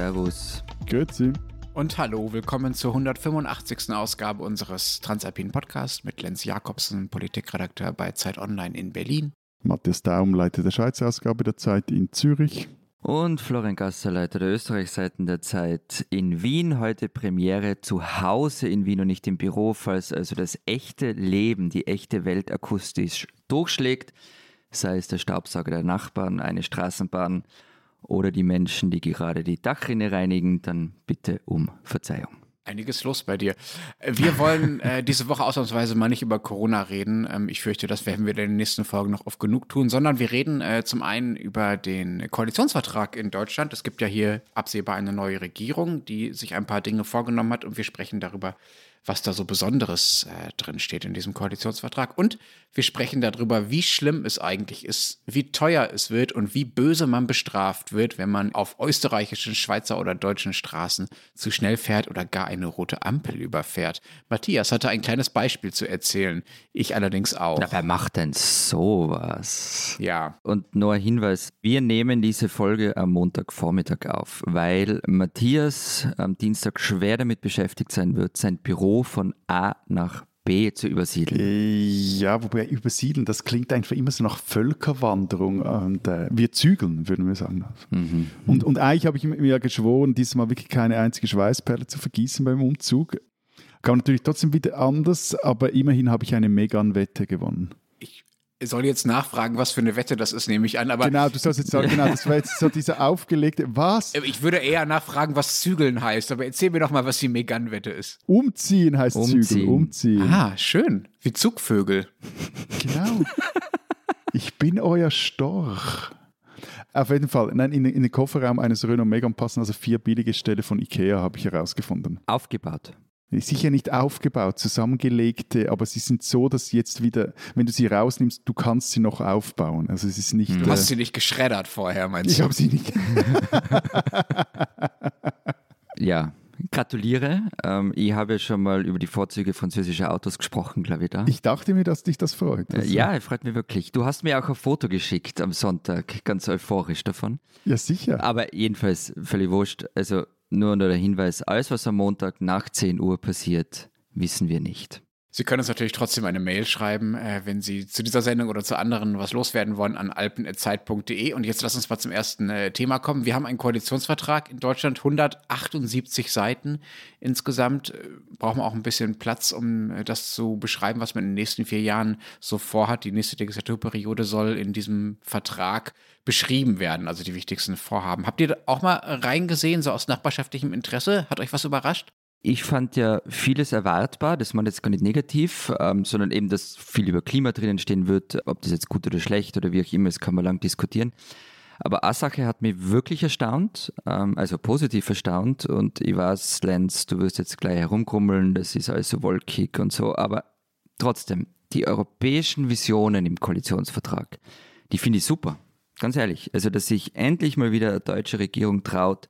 Servus. Grüezi. Und hallo, willkommen zur 185. Ausgabe unseres Transalpinen Podcasts mit Lenz Jakobsen, Politikredakteur bei Zeit Online in Berlin. Matthias Daum, Leiter der Schweizer Ausgabe der Zeit in Zürich. Und Florian Gasser, Leiter der Österreichseiten der Zeit in Wien. Heute Premiere zu Hause in Wien und nicht im Büro, falls also das echte Leben, die echte Welt akustisch durchschlägt, sei es der Staubsauger der Nachbarn, eine Straßenbahn oder die Menschen, die gerade die Dachrinne reinigen, dann bitte um Verzeihung. Einiges los bei dir. Wir wollen äh, diese Woche ausnahmsweise mal nicht über Corona reden. Ähm, ich fürchte, das werden wir in den nächsten Folgen noch oft genug tun, sondern wir reden äh, zum einen über den Koalitionsvertrag in Deutschland. Es gibt ja hier absehbar eine neue Regierung, die sich ein paar Dinge vorgenommen hat und wir sprechen darüber, was da so Besonderes äh, drin steht in diesem Koalitionsvertrag. Und wir sprechen darüber, wie schlimm es eigentlich ist, wie teuer es wird und wie böse man bestraft wird, wenn man auf österreichischen, Schweizer oder deutschen Straßen zu schnell fährt oder gar eine rote Ampel überfährt. Matthias hatte ein kleines Beispiel zu erzählen. Ich allerdings auch. Na, wer macht denn sowas? Ja. Und nur ein Hinweis, wir nehmen diese Folge am Montagvormittag auf, weil Matthias am Dienstag schwer damit beschäftigt sein wird, sein Büro von A nach B zu übersiedeln. Ja, wobei übersiedeln, das klingt einfach immer so nach Völkerwanderung und äh, wir zügeln, würden wir sagen. Mhm. Und, und eigentlich habe ich mir ja geschworen, diesmal wirklich keine einzige Schweißperle zu vergießen beim Umzug. Kam natürlich trotzdem wieder anders, aber immerhin habe ich eine Megan-Wette gewonnen. Ich soll jetzt nachfragen, was für eine Wette das ist, nehme ich an. Aber genau, du sollst jetzt sagen, genau, das war jetzt so diese aufgelegte, was? Ich würde eher nachfragen, was Zügeln heißt, aber erzähl mir doch mal, was die Megan-Wette ist. Umziehen heißt umziehen. Zügeln, umziehen. Ah, schön. Wie Zugvögel. Genau. ich bin euer Storch. Auf jeden Fall, nein, in, in den Kofferraum eines Renault Megan passen also vier billige Ställe von Ikea, habe ich herausgefunden. Aufgebaut sicher nicht aufgebaut, zusammengelegte, aber sie sind so, dass jetzt wieder, wenn du sie rausnimmst, du kannst sie noch aufbauen. Also es ist nicht. Du hast äh, sie nicht geschreddert vorher, meinst du? Ich habe sie nicht. ja, gratuliere. Ähm, ich habe ja schon mal über die Vorzüge französischer Autos gesprochen, glaube ich, da. Ich dachte mir, dass dich das freut. Also. Ja, freut mich wirklich. Du hast mir auch ein Foto geschickt am Sonntag, ganz euphorisch davon. Ja, sicher. Aber jedenfalls völlig wurscht. Also nur nur der Hinweis, alles, was am Montag nach 10 Uhr passiert, wissen wir nicht. Sie können uns natürlich trotzdem eine Mail schreiben, äh, wenn Sie zu dieser Sendung oder zu anderen was loswerden wollen, an alpen.zeit.de. Und jetzt lass uns mal zum ersten äh, Thema kommen. Wir haben einen Koalitionsvertrag in Deutschland, 178 Seiten insgesamt. Äh, brauchen wir auch ein bisschen Platz, um äh, das zu beschreiben, was man in den nächsten vier Jahren so vorhat. Die nächste Legislaturperiode soll in diesem Vertrag beschrieben werden, also die wichtigsten Vorhaben. Habt ihr auch mal reingesehen, so aus nachbarschaftlichem Interesse? Hat euch was überrascht? Ich fand ja vieles erwartbar, das man jetzt gar nicht negativ, ähm, sondern eben, dass viel über Klima drinnen stehen wird, ob das jetzt gut oder schlecht oder wie auch immer, das kann man lang diskutieren. Aber eine Sache hat mich wirklich erstaunt, ähm, also positiv erstaunt und ich weiß, Lenz, du wirst jetzt gleich herumkrummeln, das ist alles so wolkig und so, aber trotzdem, die europäischen Visionen im Koalitionsvertrag, die finde ich super, ganz ehrlich. Also, dass sich endlich mal wieder eine deutsche Regierung traut,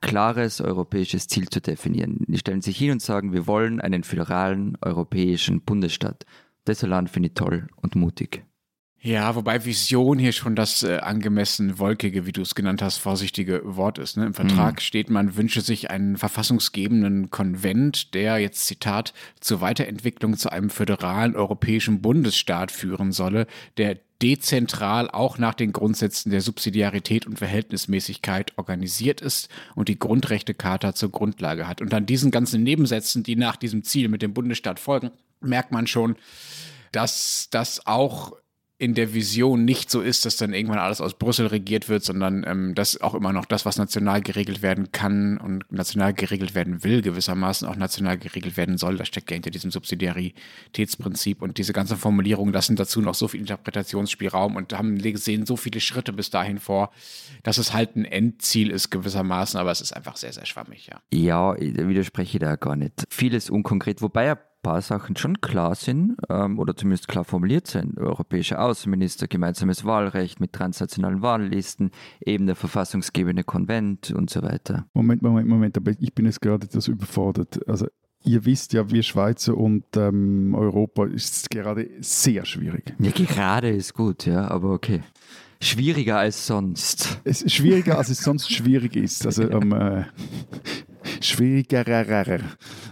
klares europäisches Ziel zu definieren. Die stellen sich hin und sagen, wir wollen einen föderalen europäischen Bundesstaat. Das Land finde ich toll und mutig. Ja, wobei Vision hier schon das äh, angemessen wolkige, wie du es genannt hast, vorsichtige Wort ist. Ne? Im Vertrag mhm. steht, man wünsche sich einen verfassungsgebenden Konvent, der jetzt Zitat zur Weiterentwicklung zu einem föderalen europäischen Bundesstaat führen solle, der dezentral auch nach den Grundsätzen der Subsidiarität und Verhältnismäßigkeit organisiert ist und die Grundrechtecharta zur Grundlage hat. Und an diesen ganzen Nebensätzen, die nach diesem Ziel mit dem Bundesstaat folgen, merkt man schon, dass das auch in der Vision nicht so ist, dass dann irgendwann alles aus Brüssel regiert wird, sondern ähm, dass auch immer noch das, was national geregelt werden kann und national geregelt werden will, gewissermaßen auch national geregelt werden soll. Das steckt ja hinter diesem Subsidiaritätsprinzip und diese ganzen Formulierungen lassen dazu noch so viel Interpretationsspielraum und haben gesehen so viele Schritte bis dahin vor, dass es halt ein Endziel ist gewissermaßen, aber es ist einfach sehr, sehr schwammig, ja. Ja, ich widerspreche da gar nicht. Vieles unkonkret, wobei ja paar Sachen schon klar sind ähm, oder zumindest klar formuliert sind. Europäischer Außenminister, gemeinsames Wahlrecht mit transnationalen Wahllisten, eben der verfassungsgebende Konvent und so weiter. Moment, Moment, Moment, aber ich bin jetzt gerade etwas überfordert. Also ihr wisst ja, wir Schweizer und ähm, Europa ist gerade sehr schwierig. Ja, gerade ist gut, ja, aber okay. schwieriger als sonst. Es ist schwieriger, als es sonst schwierig ist. Also ähm, äh, schwieriger.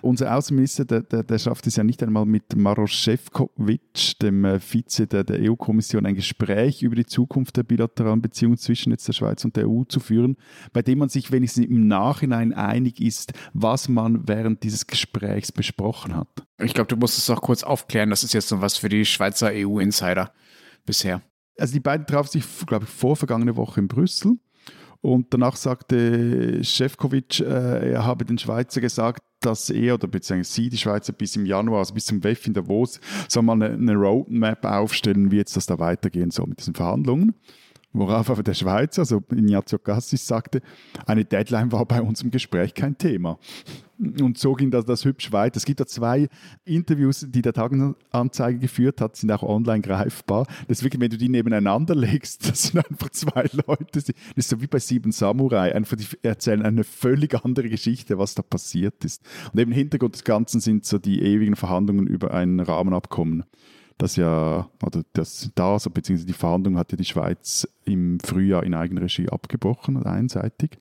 Unser Außenminister, der, der, der, schafft es ja nicht einmal mit Maros Šefčovič, dem äh, Vize der, der EU-Kommission, ein Gespräch über die Zukunft der bilateralen Beziehungen zwischen jetzt der Schweiz und der EU zu führen, bei dem man sich wenigstens im Nachhinein einig ist, was man während dieses Gesprächs besprochen hat. Ich glaube, du musst es auch kurz aufklären. Das ist jetzt so was für die Schweizer EU-Insider bisher. Also die beiden trafen sich, glaube ich, vor vergangene Woche in Brüssel. Und danach sagte Šefčovič, äh, er habe den Schweizer gesagt, dass er oder beziehungsweise sie, die Schweizer, bis im Januar, also bis zum WEF in Davos, soll mal eine, eine Roadmap aufstellen, wie jetzt das da weitergehen soll mit diesen Verhandlungen. Worauf aber der Schweizer, also Ignazio Cassis, sagte, eine Deadline war bei uns im Gespräch kein Thema. Und so ging das, das hübsch weiter. Es gibt da zwei Interviews, die der Tagesanzeige geführt hat, sind auch online greifbar. Wirklich, wenn du die nebeneinander legst, das sind einfach zwei Leute. Das ist so wie bei Sieben Samurai. Einfach, die erzählen eine völlig andere Geschichte, was da passiert ist. Und eben Hintergrund des Ganzen sind so die ewigen Verhandlungen über ein Rahmenabkommen das ja, oder das da, so, beziehungsweise die Verhandlung hat ja die Schweiz im Frühjahr in Eigenregie abgebrochen, einseitig.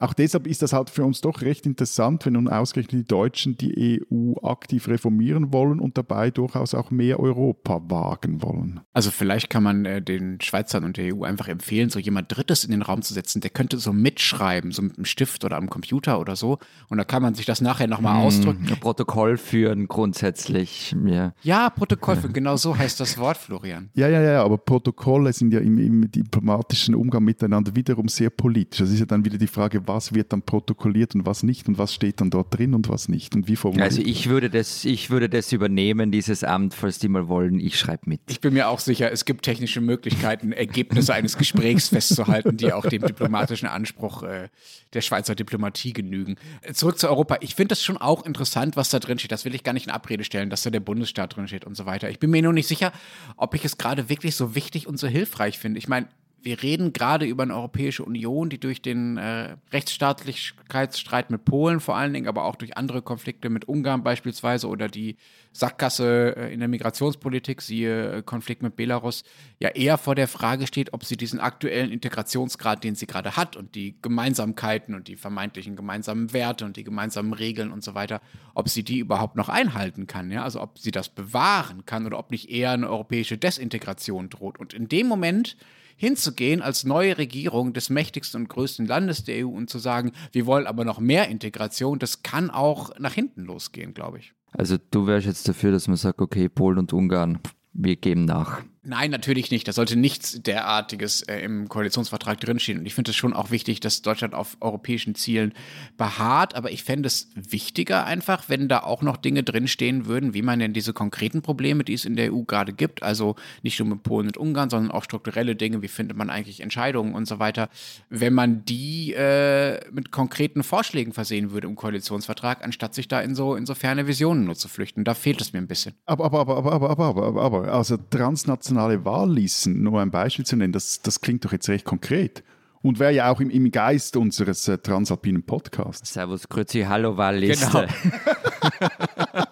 Auch deshalb ist das halt für uns doch recht interessant, wenn nun ausgerechnet die Deutschen die EU aktiv reformieren wollen und dabei durchaus auch mehr Europa wagen wollen. Also vielleicht kann man äh, den Schweizern und der EU einfach empfehlen, so jemand Drittes in den Raum zu setzen, der könnte so mitschreiben, so mit einem Stift oder am Computer oder so. Und da kann man sich das nachher nochmal hm, ausdrücken. Protokoll führen grundsätzlich. Ja, ja Protokoll führen, genau so heißt das Wort, Florian. Ja, ja, ja, aber Protokolle sind ja im, im diplomatischen Umgang miteinander wiederum sehr politisch. Das ist ja dann wieder die Frage, was wird dann protokolliert und was nicht und was steht dann dort drin und was nicht und wie formuliert. Also ich würde das, ich würde das übernehmen, dieses Amt, falls die mal wollen. Ich schreibe mit. Ich bin mir auch sicher, es gibt technische Möglichkeiten, Ergebnisse eines Gesprächs festzuhalten, die auch dem diplomatischen Anspruch äh, der Schweizer Diplomatie genügen. Zurück zu Europa. Ich finde das schon auch interessant, was da drin steht. Das will ich gar nicht in Abrede stellen, dass da der Bundesstaat drin steht und so weiter. Ich bin mir nur nicht sicher, ob ich es gerade wirklich so wichtig und so hilfreich finde. Ich meine, wir reden gerade über eine Europäische Union, die durch den äh, Rechtsstaatlichkeitsstreit mit Polen vor allen Dingen, aber auch durch andere Konflikte mit Ungarn beispielsweise oder die Sackgasse äh, in der Migrationspolitik, siehe äh, Konflikt mit Belarus, ja eher vor der Frage steht, ob sie diesen aktuellen Integrationsgrad, den sie gerade hat und die Gemeinsamkeiten und die vermeintlichen gemeinsamen Werte und die gemeinsamen Regeln und so weiter, ob sie die überhaupt noch einhalten kann, ja, also ob sie das bewahren kann oder ob nicht eher eine europäische Desintegration droht. Und in dem Moment hinzugehen als neue Regierung des mächtigsten und größten Landes der EU und zu sagen, wir wollen aber noch mehr Integration, das kann auch nach hinten losgehen, glaube ich. Also du wärst jetzt dafür, dass man sagt, okay, Polen und Ungarn, wir geben nach. Nein, natürlich nicht. Da sollte nichts derartiges äh, im Koalitionsvertrag drinstehen. Und ich finde es schon auch wichtig, dass Deutschland auf europäischen Zielen beharrt. Aber ich fände es wichtiger einfach, wenn da auch noch Dinge drinstehen würden, wie man denn diese konkreten Probleme, die es in der EU gerade gibt, also nicht nur mit Polen und Ungarn, sondern auch strukturelle Dinge, wie findet man eigentlich Entscheidungen und so weiter, wenn man die äh, mit konkreten Vorschlägen versehen würde im Koalitionsvertrag, anstatt sich da in so, in so ferne Visionen nur zu flüchten. Da fehlt es mir ein bisschen. Aber, aber, aber, aber, aber, aber, aber, aber, also transnational nationale Wahllisten, nur ein Beispiel zu nennen, das, das klingt doch jetzt recht konkret. Und wäre ja auch im, im Geist unseres äh, transalpinen Podcasts. Servus, Grüezi, Hallo Wahlliste. Genau.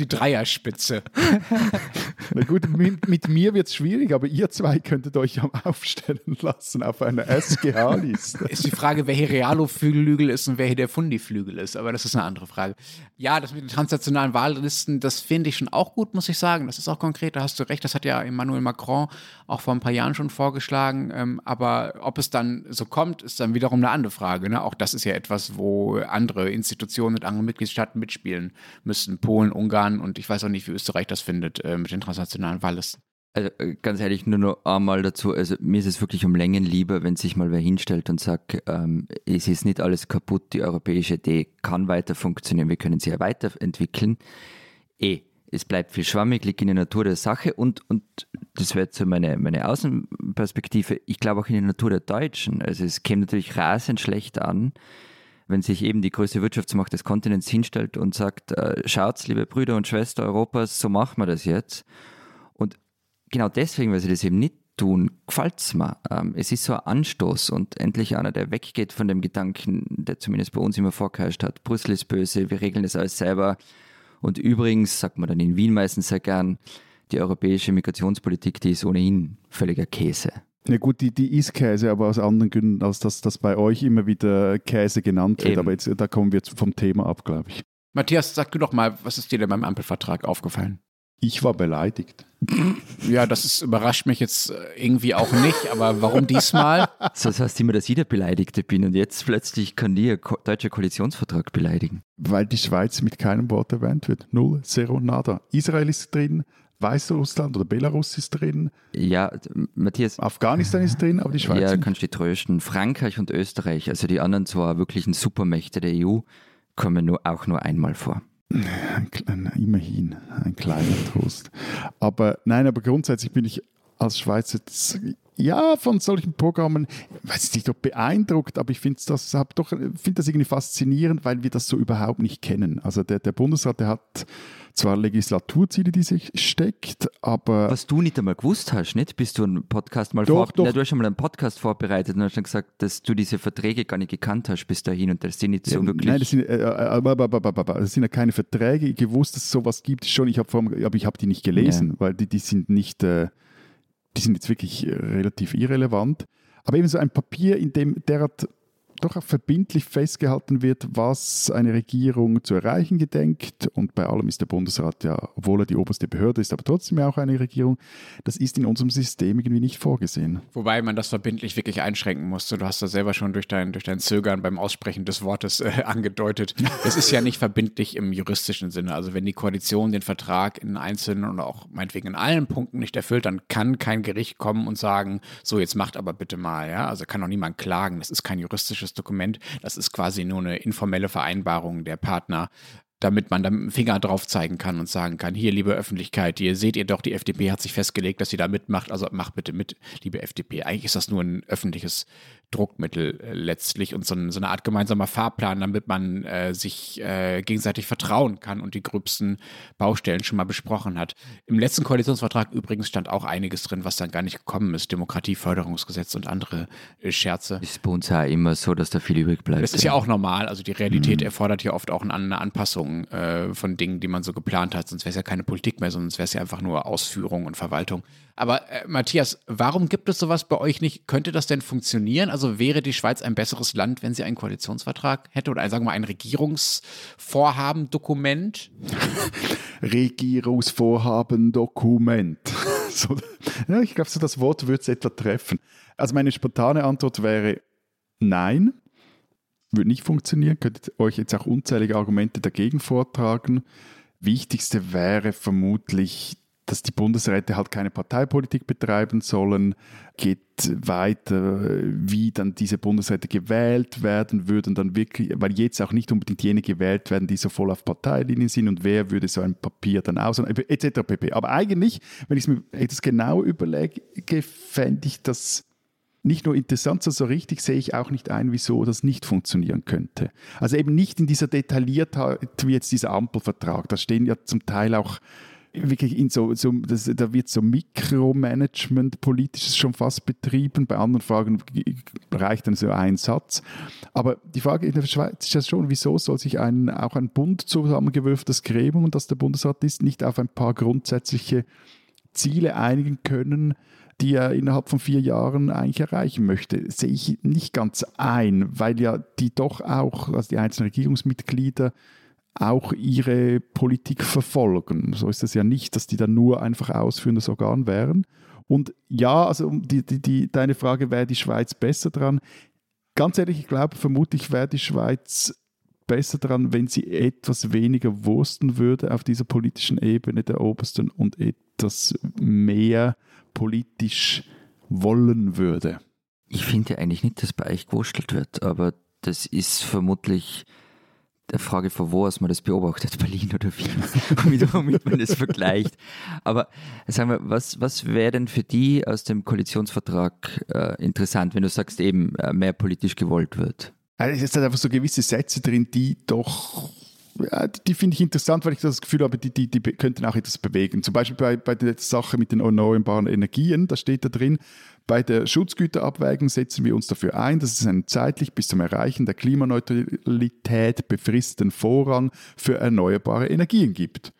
die Dreierspitze. Na gut, mit, mit mir wird es schwierig, aber ihr zwei könntet euch aufstellen lassen auf einer SGH-Liste. Ist die Frage, wer hier Realo-Flügel ist und wer hier der Fundi-Flügel ist, aber das ist eine andere Frage. Ja, das mit den transnationalen Wahllisten, das finde ich schon auch gut, muss ich sagen. Das ist auch konkret, da hast du recht, das hat ja Emmanuel Macron auch vor ein paar Jahren schon vorgeschlagen. Ähm, aber ob es dann so kommt, ist dann wiederum eine andere Frage. Ne? Auch das ist ja etwas, wo andere Institutionen und andere Mitgliedstaaten mitspielen müssten. Polen, Ungarn, Ungarn und ich weiß auch nicht, wie Österreich das findet äh, mit den transnationalen Wahllisten. Also äh, ganz ehrlich, nur noch einmal dazu, also mir ist es wirklich um Längen lieber, wenn sich mal wer hinstellt und sagt, ähm, es ist nicht alles kaputt, die europäische Idee kann weiter funktionieren, wir können sie ja weiterentwickeln. Eh, es bleibt viel schwammig, liegt in der Natur der Sache und, und das wäre so meine, meine Außenperspektive, ich glaube auch in der Natur der Deutschen. Also es käme natürlich rasend schlecht an, wenn sich eben die größte Wirtschaftsmacht des Kontinents hinstellt und sagt, äh, schaut, liebe Brüder und Schwestern Europas, so machen wir das jetzt. Und genau deswegen, weil sie das eben nicht tun, gefällt es mir. Ähm, es ist so ein Anstoß und endlich einer, der weggeht von dem Gedanken, der zumindest bei uns immer vorgeherrscht hat, Brüssel ist böse, wir regeln das alles selber. Und übrigens, sagt man dann in Wien meistens sehr gern, die europäische Migrationspolitik, die ist ohnehin völliger Käse. Ja gut, die, die ist Käse, aber aus anderen Gründen, als dass das bei euch immer wieder Käse genannt wird. Eben. Aber jetzt, da kommen wir jetzt vom Thema ab, glaube ich. Matthias, sag du doch mal, was ist dir denn beim Ampelvertrag aufgefallen? Ich war beleidigt. Ja, das ist, überrascht mich jetzt äh, irgendwie auch nicht, aber warum diesmal? Das heißt immer, dass ich der Beleidigte bin und jetzt plötzlich kann die Ko deutscher Koalitionsvertrag beleidigen. Weil die Schweiz mit keinem Wort erwähnt wird. Null, zero, nada. Israel ist drin, Weißrussland oder Belarus ist drin. Ja, Matthias. Afghanistan ist drin, aber die Schweiz. Ja, kannst du trösten. Frankreich und Österreich, also die anderen zwei wirklichen Supermächte der EU, kommen nur, auch nur einmal vor. Ein kleiner, immerhin ein kleiner Trost. Aber nein, aber grundsätzlich bin ich als Schweizer ja von solchen Programmen, weiß nicht, ob beeindruckt, aber ich finde das, find das irgendwie faszinierend, weil wir das so überhaupt nicht kennen. Also der, der Bundesrat, der hat zwar Legislaturziele, die sich steckt, aber. Was du nicht einmal gewusst hast, nicht? Bist du einen Podcast mal doch, vor doch. Na, du hast schon mal einen Podcast vorbereitet und hast dann gesagt, dass du diese Verträge gar nicht gekannt hast bis dahin und das sind nicht so ja, wirklich. Nein, das sind, äh, äh, das sind ja keine Verträge. Ich gewusst, dass es sowas gibt schon. Ich habe aber ich habe die nicht gelesen, ja. weil die, die sind nicht, äh, die sind jetzt wirklich äh, relativ irrelevant. Aber eben so ein Papier, in dem derart doch auch verbindlich festgehalten wird, was eine Regierung zu erreichen gedenkt. Und bei allem ist der Bundesrat ja, obwohl er die oberste Behörde ist, aber trotzdem ja auch eine Regierung. Das ist in unserem System irgendwie nicht vorgesehen. Wobei man das verbindlich wirklich einschränken musste. Du hast das selber schon durch dein, durch dein Zögern beim Aussprechen des Wortes äh, angedeutet. Es ist ja nicht verbindlich im juristischen Sinne. Also wenn die Koalition den Vertrag in einzelnen oder auch meinetwegen in allen Punkten nicht erfüllt, dann kann kein Gericht kommen und sagen, so jetzt macht aber bitte mal. Ja? Also kann auch niemand klagen. Das ist kein juristisches das Dokument. Das ist quasi nur eine informelle Vereinbarung der Partner damit man da mit dem Finger drauf zeigen kann und sagen kann, hier, liebe Öffentlichkeit, ihr seht ihr doch, die FDP hat sich festgelegt, dass sie da mitmacht, also macht bitte mit, liebe FDP. Eigentlich ist das nur ein öffentliches Druckmittel äh, letztlich und so, ein, so, eine Art gemeinsamer Fahrplan, damit man äh, sich äh, gegenseitig vertrauen kann und die gröbsten Baustellen schon mal besprochen hat. Im letzten Koalitionsvertrag übrigens stand auch einiges drin, was dann gar nicht gekommen ist. Demokratieförderungsgesetz und andere äh, Scherze. Ist bei uns ja immer so, dass da viel übrig bleibt. Das ist ja auch normal. Also die Realität mhm. erfordert ja oft auch eine Anpassung äh, von Dingen, die man so geplant hat. Sonst wäre es ja keine Politik mehr, sondern es wäre ja einfach nur Ausführung und Verwaltung. Aber äh, Matthias, warum gibt es sowas bei euch nicht? Könnte das denn funktionieren? Also wäre die Schweiz ein besseres Land, wenn sie einen Koalitionsvertrag hätte oder sagen wir mal ein Regierungsvorhaben-Dokument? Regierungsvorhaben-Dokument. so, ja, ich glaube, so das Wort würde es etwa treffen. Also meine spontane Antwort wäre nein, würde nicht funktionieren. Könntet euch jetzt auch unzählige Argumente dagegen vortragen. Wichtigste wäre vermutlich dass die Bundesräte halt keine Parteipolitik betreiben sollen, geht weiter, wie dann diese Bundesräte gewählt werden würden, dann wirklich, weil jetzt auch nicht unbedingt jene gewählt werden, die so voll auf Parteilinien sind und wer würde so ein Papier dann aus, etc. pp. Aber eigentlich, wenn ich es mir etwas genau überlege, fände ich das nicht nur interessant, sondern so richtig sehe ich auch nicht ein, wieso das nicht funktionieren könnte. Also eben nicht in dieser Detailliertheit wie jetzt dieser Ampelvertrag. Da stehen ja zum Teil auch wirklich in so, so das, da wird so Mikromanagement politisches schon fast betrieben. Bei anderen Fragen reicht dann so ein Satz. Aber die Frage in der Schweiz ist ja schon, wieso soll sich ein, auch ein Bund zusammengewürftes Gremium, das der Bundesrat ist, nicht auf ein paar grundsätzliche Ziele einigen können, die er innerhalb von vier Jahren eigentlich erreichen möchte, sehe ich nicht ganz ein, weil ja die doch auch, also die einzelnen Regierungsmitglieder, auch ihre Politik verfolgen. So ist es ja nicht, dass die dann nur einfach ausführendes Organ wären. Und ja, also die, die, die, deine Frage, wäre die Schweiz besser dran? Ganz ehrlich, ich glaube, vermutlich wäre die Schweiz besser dran, wenn sie etwas weniger wursten würde auf dieser politischen Ebene der Obersten und etwas mehr politisch wollen würde. Ich finde eigentlich nicht, dass bei euch gewurstelt wird, aber das ist vermutlich der Frage, von wo aus man das beobachtet, Berlin oder Wien, womit man das vergleicht. Aber sagen wir, was, was wäre denn für die aus dem Koalitionsvertrag äh, interessant, wenn du sagst, eben äh, mehr politisch gewollt wird? Also es sind einfach so gewisse Sätze drin, die doch die, die finde ich interessant, weil ich das Gefühl habe, die, die, die könnten auch etwas bewegen. Zum Beispiel bei, bei der Sache mit den erneuerbaren Energien, da steht da drin, bei der Schutzgüterabwägung setzen wir uns dafür ein, dass es einen zeitlich bis zum Erreichen der Klimaneutralität befristeten Vorrang für erneuerbare Energien gibt.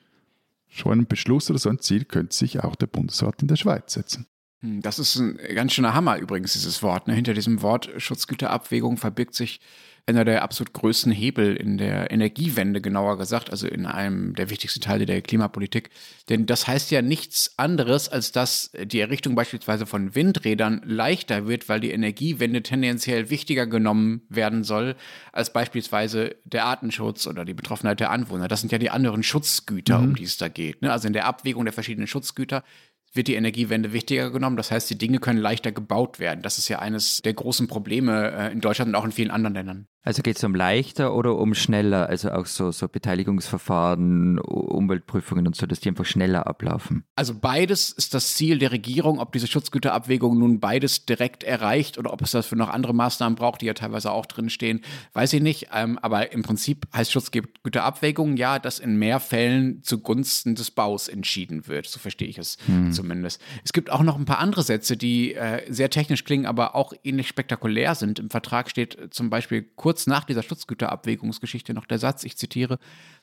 So einen Beschluss oder so ein Ziel könnte sich auch der Bundesrat in der Schweiz setzen. Hm, das ist ein ganz schöner Hammer übrigens, dieses Wort. Ne? Hinter diesem Wort Schutzgüterabwägung verbirgt sich einer der absolut größten Hebel in der Energiewende, genauer gesagt, also in einem der wichtigsten Teile der Klimapolitik. Denn das heißt ja nichts anderes, als dass die Errichtung beispielsweise von Windrädern leichter wird, weil die Energiewende tendenziell wichtiger genommen werden soll, als beispielsweise der Artenschutz oder die Betroffenheit der Anwohner. Das sind ja die anderen Schutzgüter, mhm. um die es da geht. Ne? Also in der Abwägung der verschiedenen Schutzgüter wird die Energiewende wichtiger genommen. Das heißt, die Dinge können leichter gebaut werden. Das ist ja eines der großen Probleme äh, in Deutschland und auch in vielen anderen Ländern. Also geht es um leichter oder um schneller? Also auch so, so Beteiligungsverfahren, Umweltprüfungen und so, dass die einfach schneller ablaufen? Also beides ist das Ziel der Regierung. Ob diese Schutzgüterabwägung nun beides direkt erreicht oder ob es dafür noch andere Maßnahmen braucht, die ja teilweise auch drinstehen, weiß ich nicht. Ähm, aber im Prinzip heißt Schutzgüterabwägung ja, dass in mehr Fällen zugunsten des Baus entschieden wird. So verstehe ich es hm. zumindest. Es gibt auch noch ein paar andere Sätze, die äh, sehr technisch klingen, aber auch ähnlich spektakulär sind. Im Vertrag steht zum Beispiel kurz kurz nach dieser Schutzgüterabwägungsgeschichte noch der Satz, ich zitiere,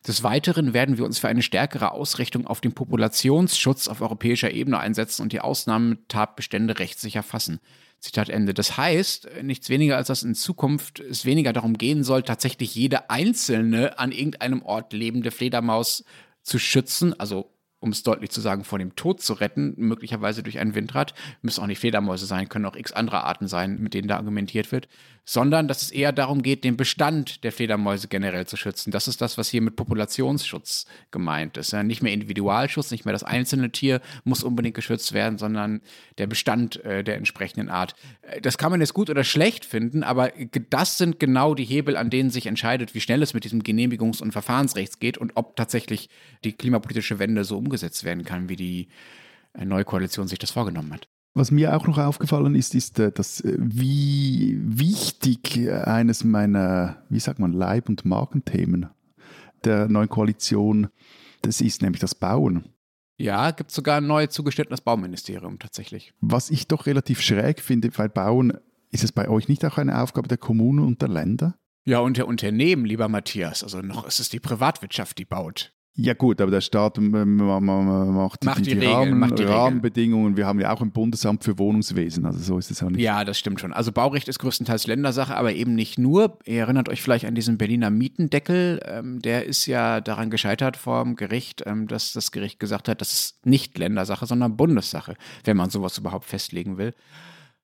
des Weiteren werden wir uns für eine stärkere Ausrichtung auf den Populationsschutz auf europäischer Ebene einsetzen und die Ausnahmetatbestände rechtssicher fassen. Zitat Ende. Das heißt, nichts weniger als dass in Zukunft es weniger darum gehen soll, tatsächlich jede einzelne an irgendeinem Ort lebende Fledermaus zu schützen, also um es deutlich zu sagen, vor dem Tod zu retten, möglicherweise durch ein Windrad. Müssen auch nicht Fledermäuse sein, können auch x andere Arten sein, mit denen da argumentiert wird, sondern dass es eher darum geht, den Bestand der Fledermäuse generell zu schützen. Das ist das, was hier mit Populationsschutz gemeint ist. Ja, nicht mehr Individualschutz, nicht mehr das einzelne Tier muss unbedingt geschützt werden, sondern der Bestand äh, der entsprechenden Art. Äh, das kann man jetzt gut oder schlecht finden, aber das sind genau die Hebel, an denen sich entscheidet, wie schnell es mit diesem Genehmigungs- und Verfahrensrechts geht und ob tatsächlich die klimapolitische Wende so umgesetzt werden kann, wie die äh, neue Koalition sich das vorgenommen hat. Was mir auch noch aufgefallen ist, ist, äh, dass äh, wie wichtig eines meiner, wie sagt man, Leib- und Magenthemen der neuen Koalition das ist, nämlich das Bauen. Ja, gibt sogar ein neu zugeschnittenes Bauministerium tatsächlich. Was ich doch relativ schräg finde, weil Bauen, ist es bei euch nicht auch eine Aufgabe der Kommunen und der Länder? Ja, und der Unternehmen, lieber Matthias. Also noch ist es die Privatwirtschaft, die baut. Ja gut, aber der Staat macht, macht die, die, die, Rahmen, macht die Rahmenbedingungen. Wir haben ja auch ein Bundesamt für Wohnungswesen, also so ist es auch nicht. Ja, das stimmt schon. Also Baurecht ist größtenteils Ländersache, aber eben nicht nur. Ihr erinnert euch vielleicht an diesen Berliner Mietendeckel. Ähm, der ist ja daran gescheitert vor dem Gericht, ähm, dass das Gericht gesagt hat, das ist nicht Ländersache, sondern Bundessache, wenn man sowas überhaupt festlegen will.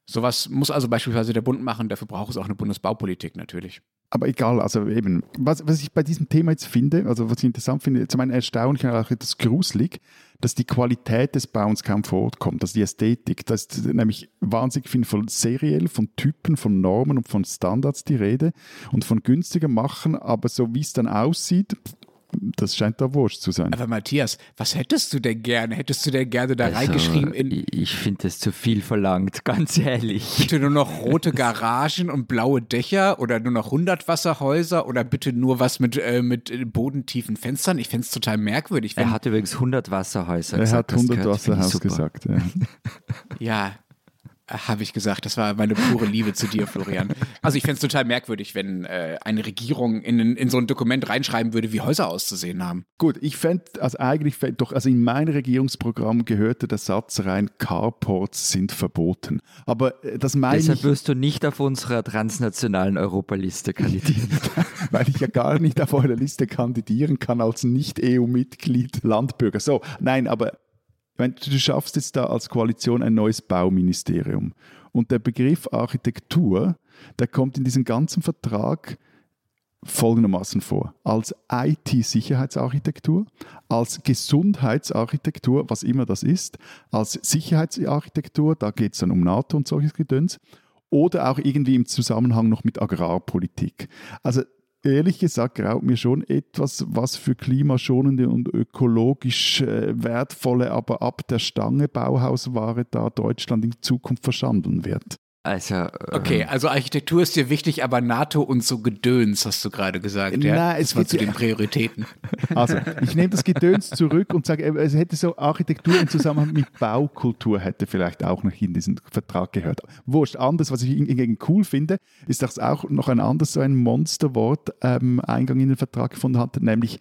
Sowas muss also beispielsweise der Bund machen, dafür braucht es auch eine Bundesbaupolitik natürlich. Aber egal, also eben, was, was ich bei diesem Thema jetzt finde, also was ich interessant finde, zum einen erstaunlich auch etwas gruselig, dass die Qualität des Bauens kaum vor Ort kommt, also die Ästhetik. Das ist nämlich wahnsinnig viel von seriell, von Typen, von Normen und von Standards die Rede und von günstiger machen, aber so wie es dann aussieht, das scheint da wurscht zu sein. Aber Matthias, was hättest du denn gerne? Hättest du denn gerne da also, reingeschrieben in. Ich finde das zu viel verlangt, ganz ehrlich. Bitte nur noch rote Garagen und blaue Dächer oder nur noch 100 Wasserhäuser oder bitte nur was mit, äh, mit bodentiefen Fenstern? Ich fände es total merkwürdig. er hat übrigens 100 Wasserhäuser er gesagt. Er hat 100 Wasserhäuser gesagt, ja. ja, habe ich gesagt. Das war meine pure Liebe zu dir, Florian. Also ich fände es total merkwürdig, wenn äh, eine Regierung in, in so ein Dokument reinschreiben würde, wie Häuser auszusehen haben. Gut, ich fände, also eigentlich fänd, doch, also in mein Regierungsprogramm gehörte der Satz rein, Carports sind verboten. Aber äh, das meine Deshalb ich, wirst du nicht auf unserer transnationalen Europaliste kandidieren. weil ich ja gar nicht auf eurer Liste kandidieren kann als Nicht-EU-Mitglied Landbürger. So, nein, aber meine, du schaffst jetzt da als Koalition ein neues Bauministerium. Und der Begriff Architektur, der kommt in diesem ganzen Vertrag folgendermaßen vor. Als IT-Sicherheitsarchitektur, als Gesundheitsarchitektur, was immer das ist, als Sicherheitsarchitektur, da geht es dann um NATO und solches Gedöns, oder auch irgendwie im Zusammenhang noch mit Agrarpolitik. Also ehrlich gesagt graut mir schon etwas, was für klimaschonende und ökologisch äh, wertvolle, aber ab der Stange Bauhausware da Deutschland in Zukunft verschandeln wird. Also, äh, okay, also Architektur ist dir wichtig, aber NATO und so Gedöns, hast du gerade gesagt. Ja? Nein, es war zu den Prioritäten. Also, ich nehme das Gedöns zurück und sage, es hätte so Architektur im Zusammenhang mit Baukultur hätte vielleicht auch noch in diesen Vertrag gehört. Wurscht. Anders, was ich hingegen cool finde, ist, dass auch noch ein anderes so ein Monsterwort ähm, Eingang in den Vertrag gefunden hat, nämlich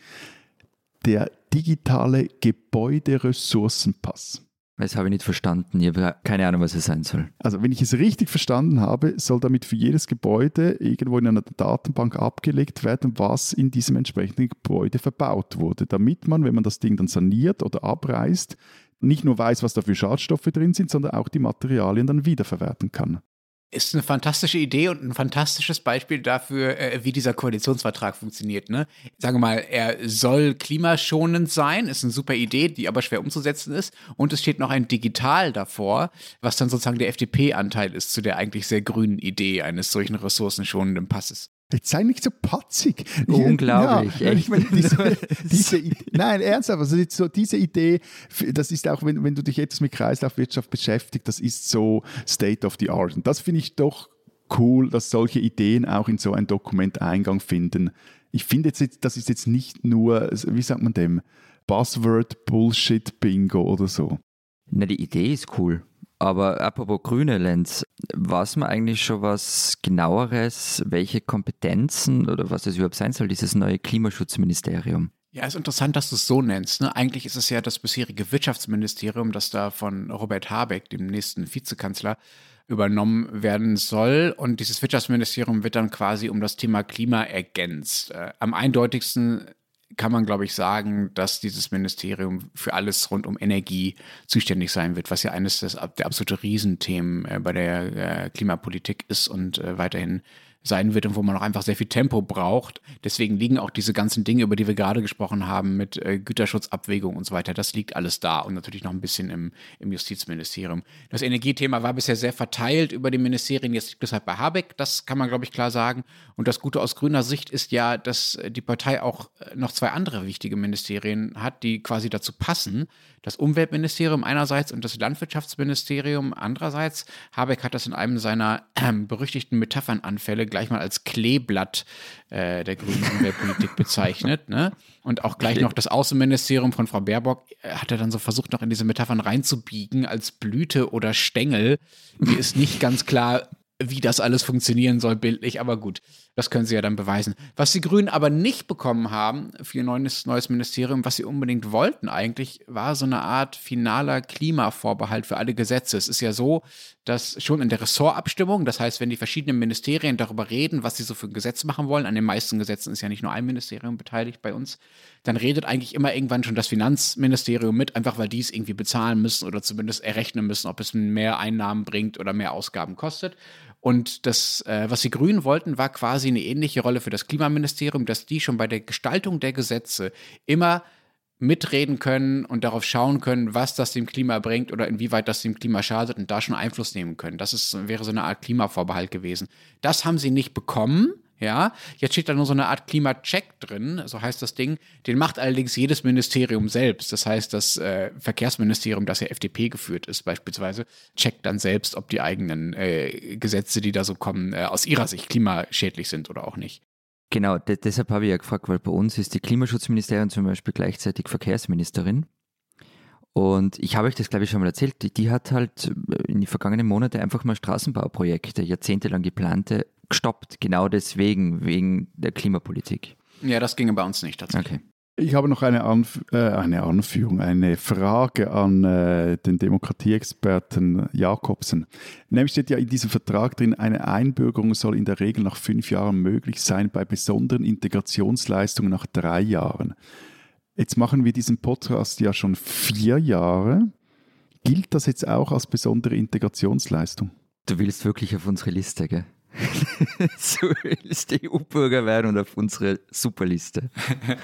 der digitale Gebäuderessourcenpass. Das habe ich nicht verstanden. Ich habe keine Ahnung, was es sein soll. Also, wenn ich es richtig verstanden habe, soll damit für jedes Gebäude irgendwo in einer Datenbank abgelegt werden, was in diesem entsprechenden Gebäude verbaut wurde, damit man, wenn man das Ding dann saniert oder abreißt, nicht nur weiß, was da für Schadstoffe drin sind, sondern auch die Materialien dann wiederverwerten kann ist eine fantastische Idee und ein fantastisches Beispiel dafür, äh, wie dieser Koalitionsvertrag funktioniert. Ne? Sagen wir mal, er soll klimaschonend sein, ist eine super Idee, die aber schwer umzusetzen ist. Und es steht noch ein Digital davor, was dann sozusagen der FDP-Anteil ist zu der eigentlich sehr grünen Idee eines solchen ressourcenschonenden Passes. Jetzt sei nicht so patzig. Unglaublich. Ja, ich meine, diese, diese nein, ernsthaft, also so diese Idee, das ist auch, wenn, wenn du dich jetzt mit Kreislaufwirtschaft beschäftigt, das ist so State of the Art. Und das finde ich doch cool, dass solche Ideen auch in so ein Dokument Eingang finden. Ich finde jetzt, das ist jetzt nicht nur, wie sagt man dem, Buzzword Bullshit Bingo oder so. Na, die Idee ist cool. Aber apropos grüne Lenz, weiß man eigentlich schon was genaueres, welche Kompetenzen oder was es überhaupt sein soll, dieses neue Klimaschutzministerium? Ja, ist interessant, dass du es so nennst. Ne? Eigentlich ist es ja das bisherige Wirtschaftsministerium, das da von Robert Habeck, dem nächsten Vizekanzler, übernommen werden soll. Und dieses Wirtschaftsministerium wird dann quasi um das Thema Klima ergänzt. Äh, am eindeutigsten kann man, glaube ich, sagen, dass dieses Ministerium für alles rund um Energie zuständig sein wird, was ja eines der absolute Riesenthemen äh, bei der äh, Klimapolitik ist und äh, weiterhin sein wird und wo man auch einfach sehr viel Tempo braucht. Deswegen liegen auch diese ganzen Dinge, über die wir gerade gesprochen haben, mit äh, Güterschutzabwägung und so weiter, das liegt alles da und natürlich noch ein bisschen im, im Justizministerium. Das Energiethema war bisher sehr verteilt über die Ministerien, jetzt liegt es halt bei Habeck, das kann man, glaube ich, klar sagen. Und das Gute aus grüner Sicht ist ja, dass die Partei auch äh, noch zwei andere wichtige Ministerien hat, die quasi dazu passen das Umweltministerium einerseits und das Landwirtschaftsministerium andererseits. Habeck hat das in einem seiner äh, berüchtigten Metaphernanfälle gleich mal als Kleeblatt äh, der grünen Umweltpolitik bezeichnet. Ne? Und auch gleich noch das Außenministerium von Frau Baerbock äh, hat er dann so versucht, noch in diese Metaphern reinzubiegen als Blüte oder Stängel. Mir ist nicht ganz klar, wie das alles funktionieren soll, bildlich, aber gut, das können sie ja dann beweisen. Was die Grünen aber nicht bekommen haben für ihr neues, neues Ministerium, was sie unbedingt wollten eigentlich, war so eine Art finaler Klimavorbehalt für alle Gesetze. Es ist ja so, dass schon in der Ressortabstimmung, das heißt, wenn die verschiedenen Ministerien darüber reden, was sie so für ein Gesetz machen wollen, an den meisten Gesetzen ist ja nicht nur ein Ministerium beteiligt bei uns, dann redet eigentlich immer irgendwann schon das Finanzministerium mit, einfach weil die es irgendwie bezahlen müssen oder zumindest errechnen müssen, ob es mehr Einnahmen bringt oder mehr Ausgaben kostet. Und das, äh, was die Grünen wollten, war quasi eine ähnliche Rolle für das Klimaministerium, dass die schon bei der Gestaltung der Gesetze immer mitreden können und darauf schauen können, was das dem Klima bringt oder inwieweit das dem Klima schadet und da schon Einfluss nehmen können. Das ist, wäre so eine Art Klimavorbehalt gewesen. Das haben sie nicht bekommen. Ja, jetzt steht da nur so eine Art Klimacheck drin, so heißt das Ding. Den macht allerdings jedes Ministerium selbst. Das heißt, das äh, Verkehrsministerium, das ja FDP geführt ist, beispielsweise, checkt dann selbst, ob die eigenen äh, Gesetze, die da so kommen, äh, aus ihrer Sicht klimaschädlich sind oder auch nicht. Genau, deshalb habe ich ja gefragt, weil bei uns ist die Klimaschutzministerin zum Beispiel gleichzeitig Verkehrsministerin. Und ich habe euch das, glaube ich, schon mal erzählt. Die, die hat halt in den vergangenen Monaten einfach mal Straßenbauprojekte, jahrzehntelang geplante, gestoppt. Genau deswegen, wegen der Klimapolitik. Ja, das ginge bei uns nicht tatsächlich. Okay. Ich habe noch eine, Anf äh, eine Anführung, eine Frage an äh, den Demokratieexperten Jakobsen. Nämlich steht ja in diesem Vertrag drin, eine Einbürgerung soll in der Regel nach fünf Jahren möglich sein, bei besonderen Integrationsleistungen nach drei Jahren. Jetzt machen wir diesen Podcast ja schon vier Jahre. Gilt das jetzt auch als besondere Integrationsleistung? Du willst wirklich auf unsere Liste, gell? so willst EU-Bürger werden und auf unsere Superliste,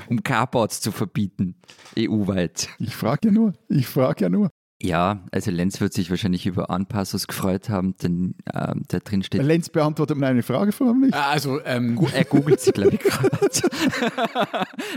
um Carports zu verbieten, EU-weit. Ich frage ja nur, ich frage ja nur. Ja, also Lenz wird sich wahrscheinlich über Anpassus gefreut haben, denn ähm, da drin steht. Lenz beantwortet meine Frage förmlich. Ah, also, ähm, er googelt sie, glaube ich, gerade.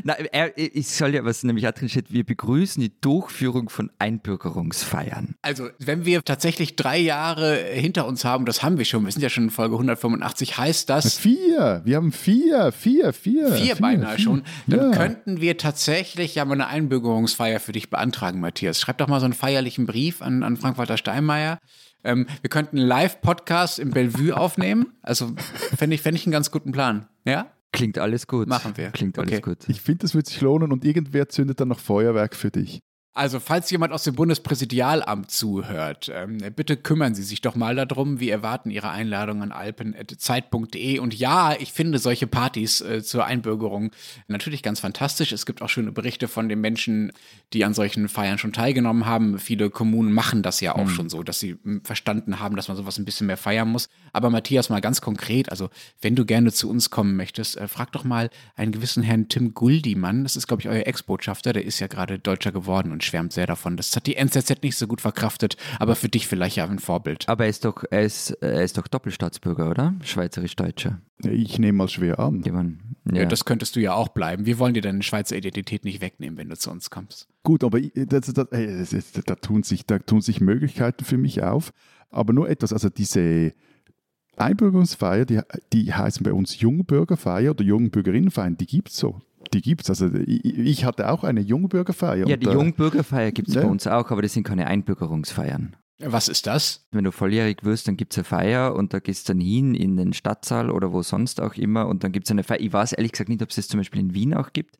er, ich soll ja, was nämlich auch drin steht, wir begrüßen die Durchführung von Einbürgerungsfeiern. Also, wenn wir tatsächlich drei Jahre hinter uns haben, das haben wir schon, wir sind ja schon in Folge 185, heißt das. Vier, wir haben vier, vier, vier. Vier, vier beinahe vier. schon. Dann ja. könnten wir tatsächlich ja mal eine Einbürgerungsfeier für dich beantragen, Matthias. Schreib doch mal so einen feierlichen feierlichen Brief an, an Frank-Walter Steinmeier. Ähm, wir könnten einen Live-Podcast im Bellevue aufnehmen. Also fände ich, fänd ich einen ganz guten Plan. Ja? Klingt alles gut. Machen wir. Klingt alles Okay. gut. Ich finde, das wird sich lohnen und irgendwer zündet dann noch Feuerwerk für dich. Also, falls jemand aus dem Bundespräsidialamt zuhört, ähm, bitte kümmern Sie sich doch mal darum. Wir erwarten Ihre Einladung an alpen.zeit.de. Und ja, ich finde solche Partys äh, zur Einbürgerung natürlich ganz fantastisch. Es gibt auch schöne Berichte von den Menschen, die an solchen Feiern schon teilgenommen haben. Viele Kommunen machen das ja auch schon so, dass sie mm, verstanden haben, dass man sowas ein bisschen mehr feiern muss. Aber Matthias, mal ganz konkret, also wenn du gerne zu uns kommen möchtest, äh, frag doch mal einen gewissen Herrn Tim Guldimann. Das ist, glaube ich, euer Ex-Botschafter. Der ist ja gerade Deutscher geworden und schwärmt sehr davon. Das hat die NZZ nicht so gut verkraftet, aber für dich vielleicht ja ein Vorbild. Aber er ist doch, er ist, er ist doch Doppelstaatsbürger, oder? Schweizerisch-Deutscher. Ich nehme mal schwer an. Ja. Ja. Das könntest du ja auch bleiben. Wir wollen dir deine Schweizer Identität nicht wegnehmen, wenn du zu uns kommst. Gut, aber das, das, das, da, tun sich, da tun sich Möglichkeiten für mich auf. Aber nur etwas, also diese Einbürgerungsfeier, die, die heißen bei uns Jungbürgerfeier oder Jungbürgerinnenfeier, die gibt es so. Die gibt es. Also ich, ich hatte auch eine Jungbürgerfeier. ja, und, die Jungbürgerfeier gibt es ja. bei uns auch, aber das sind keine Einbürgerungsfeiern. Was ist das? Wenn du volljährig wirst, dann gibt es eine Feier und da gehst du dann hin in den Stadtsaal oder wo sonst auch immer und dann gibt es eine Feier. Ich weiß ehrlich gesagt nicht, ob es das zum Beispiel in Wien auch gibt,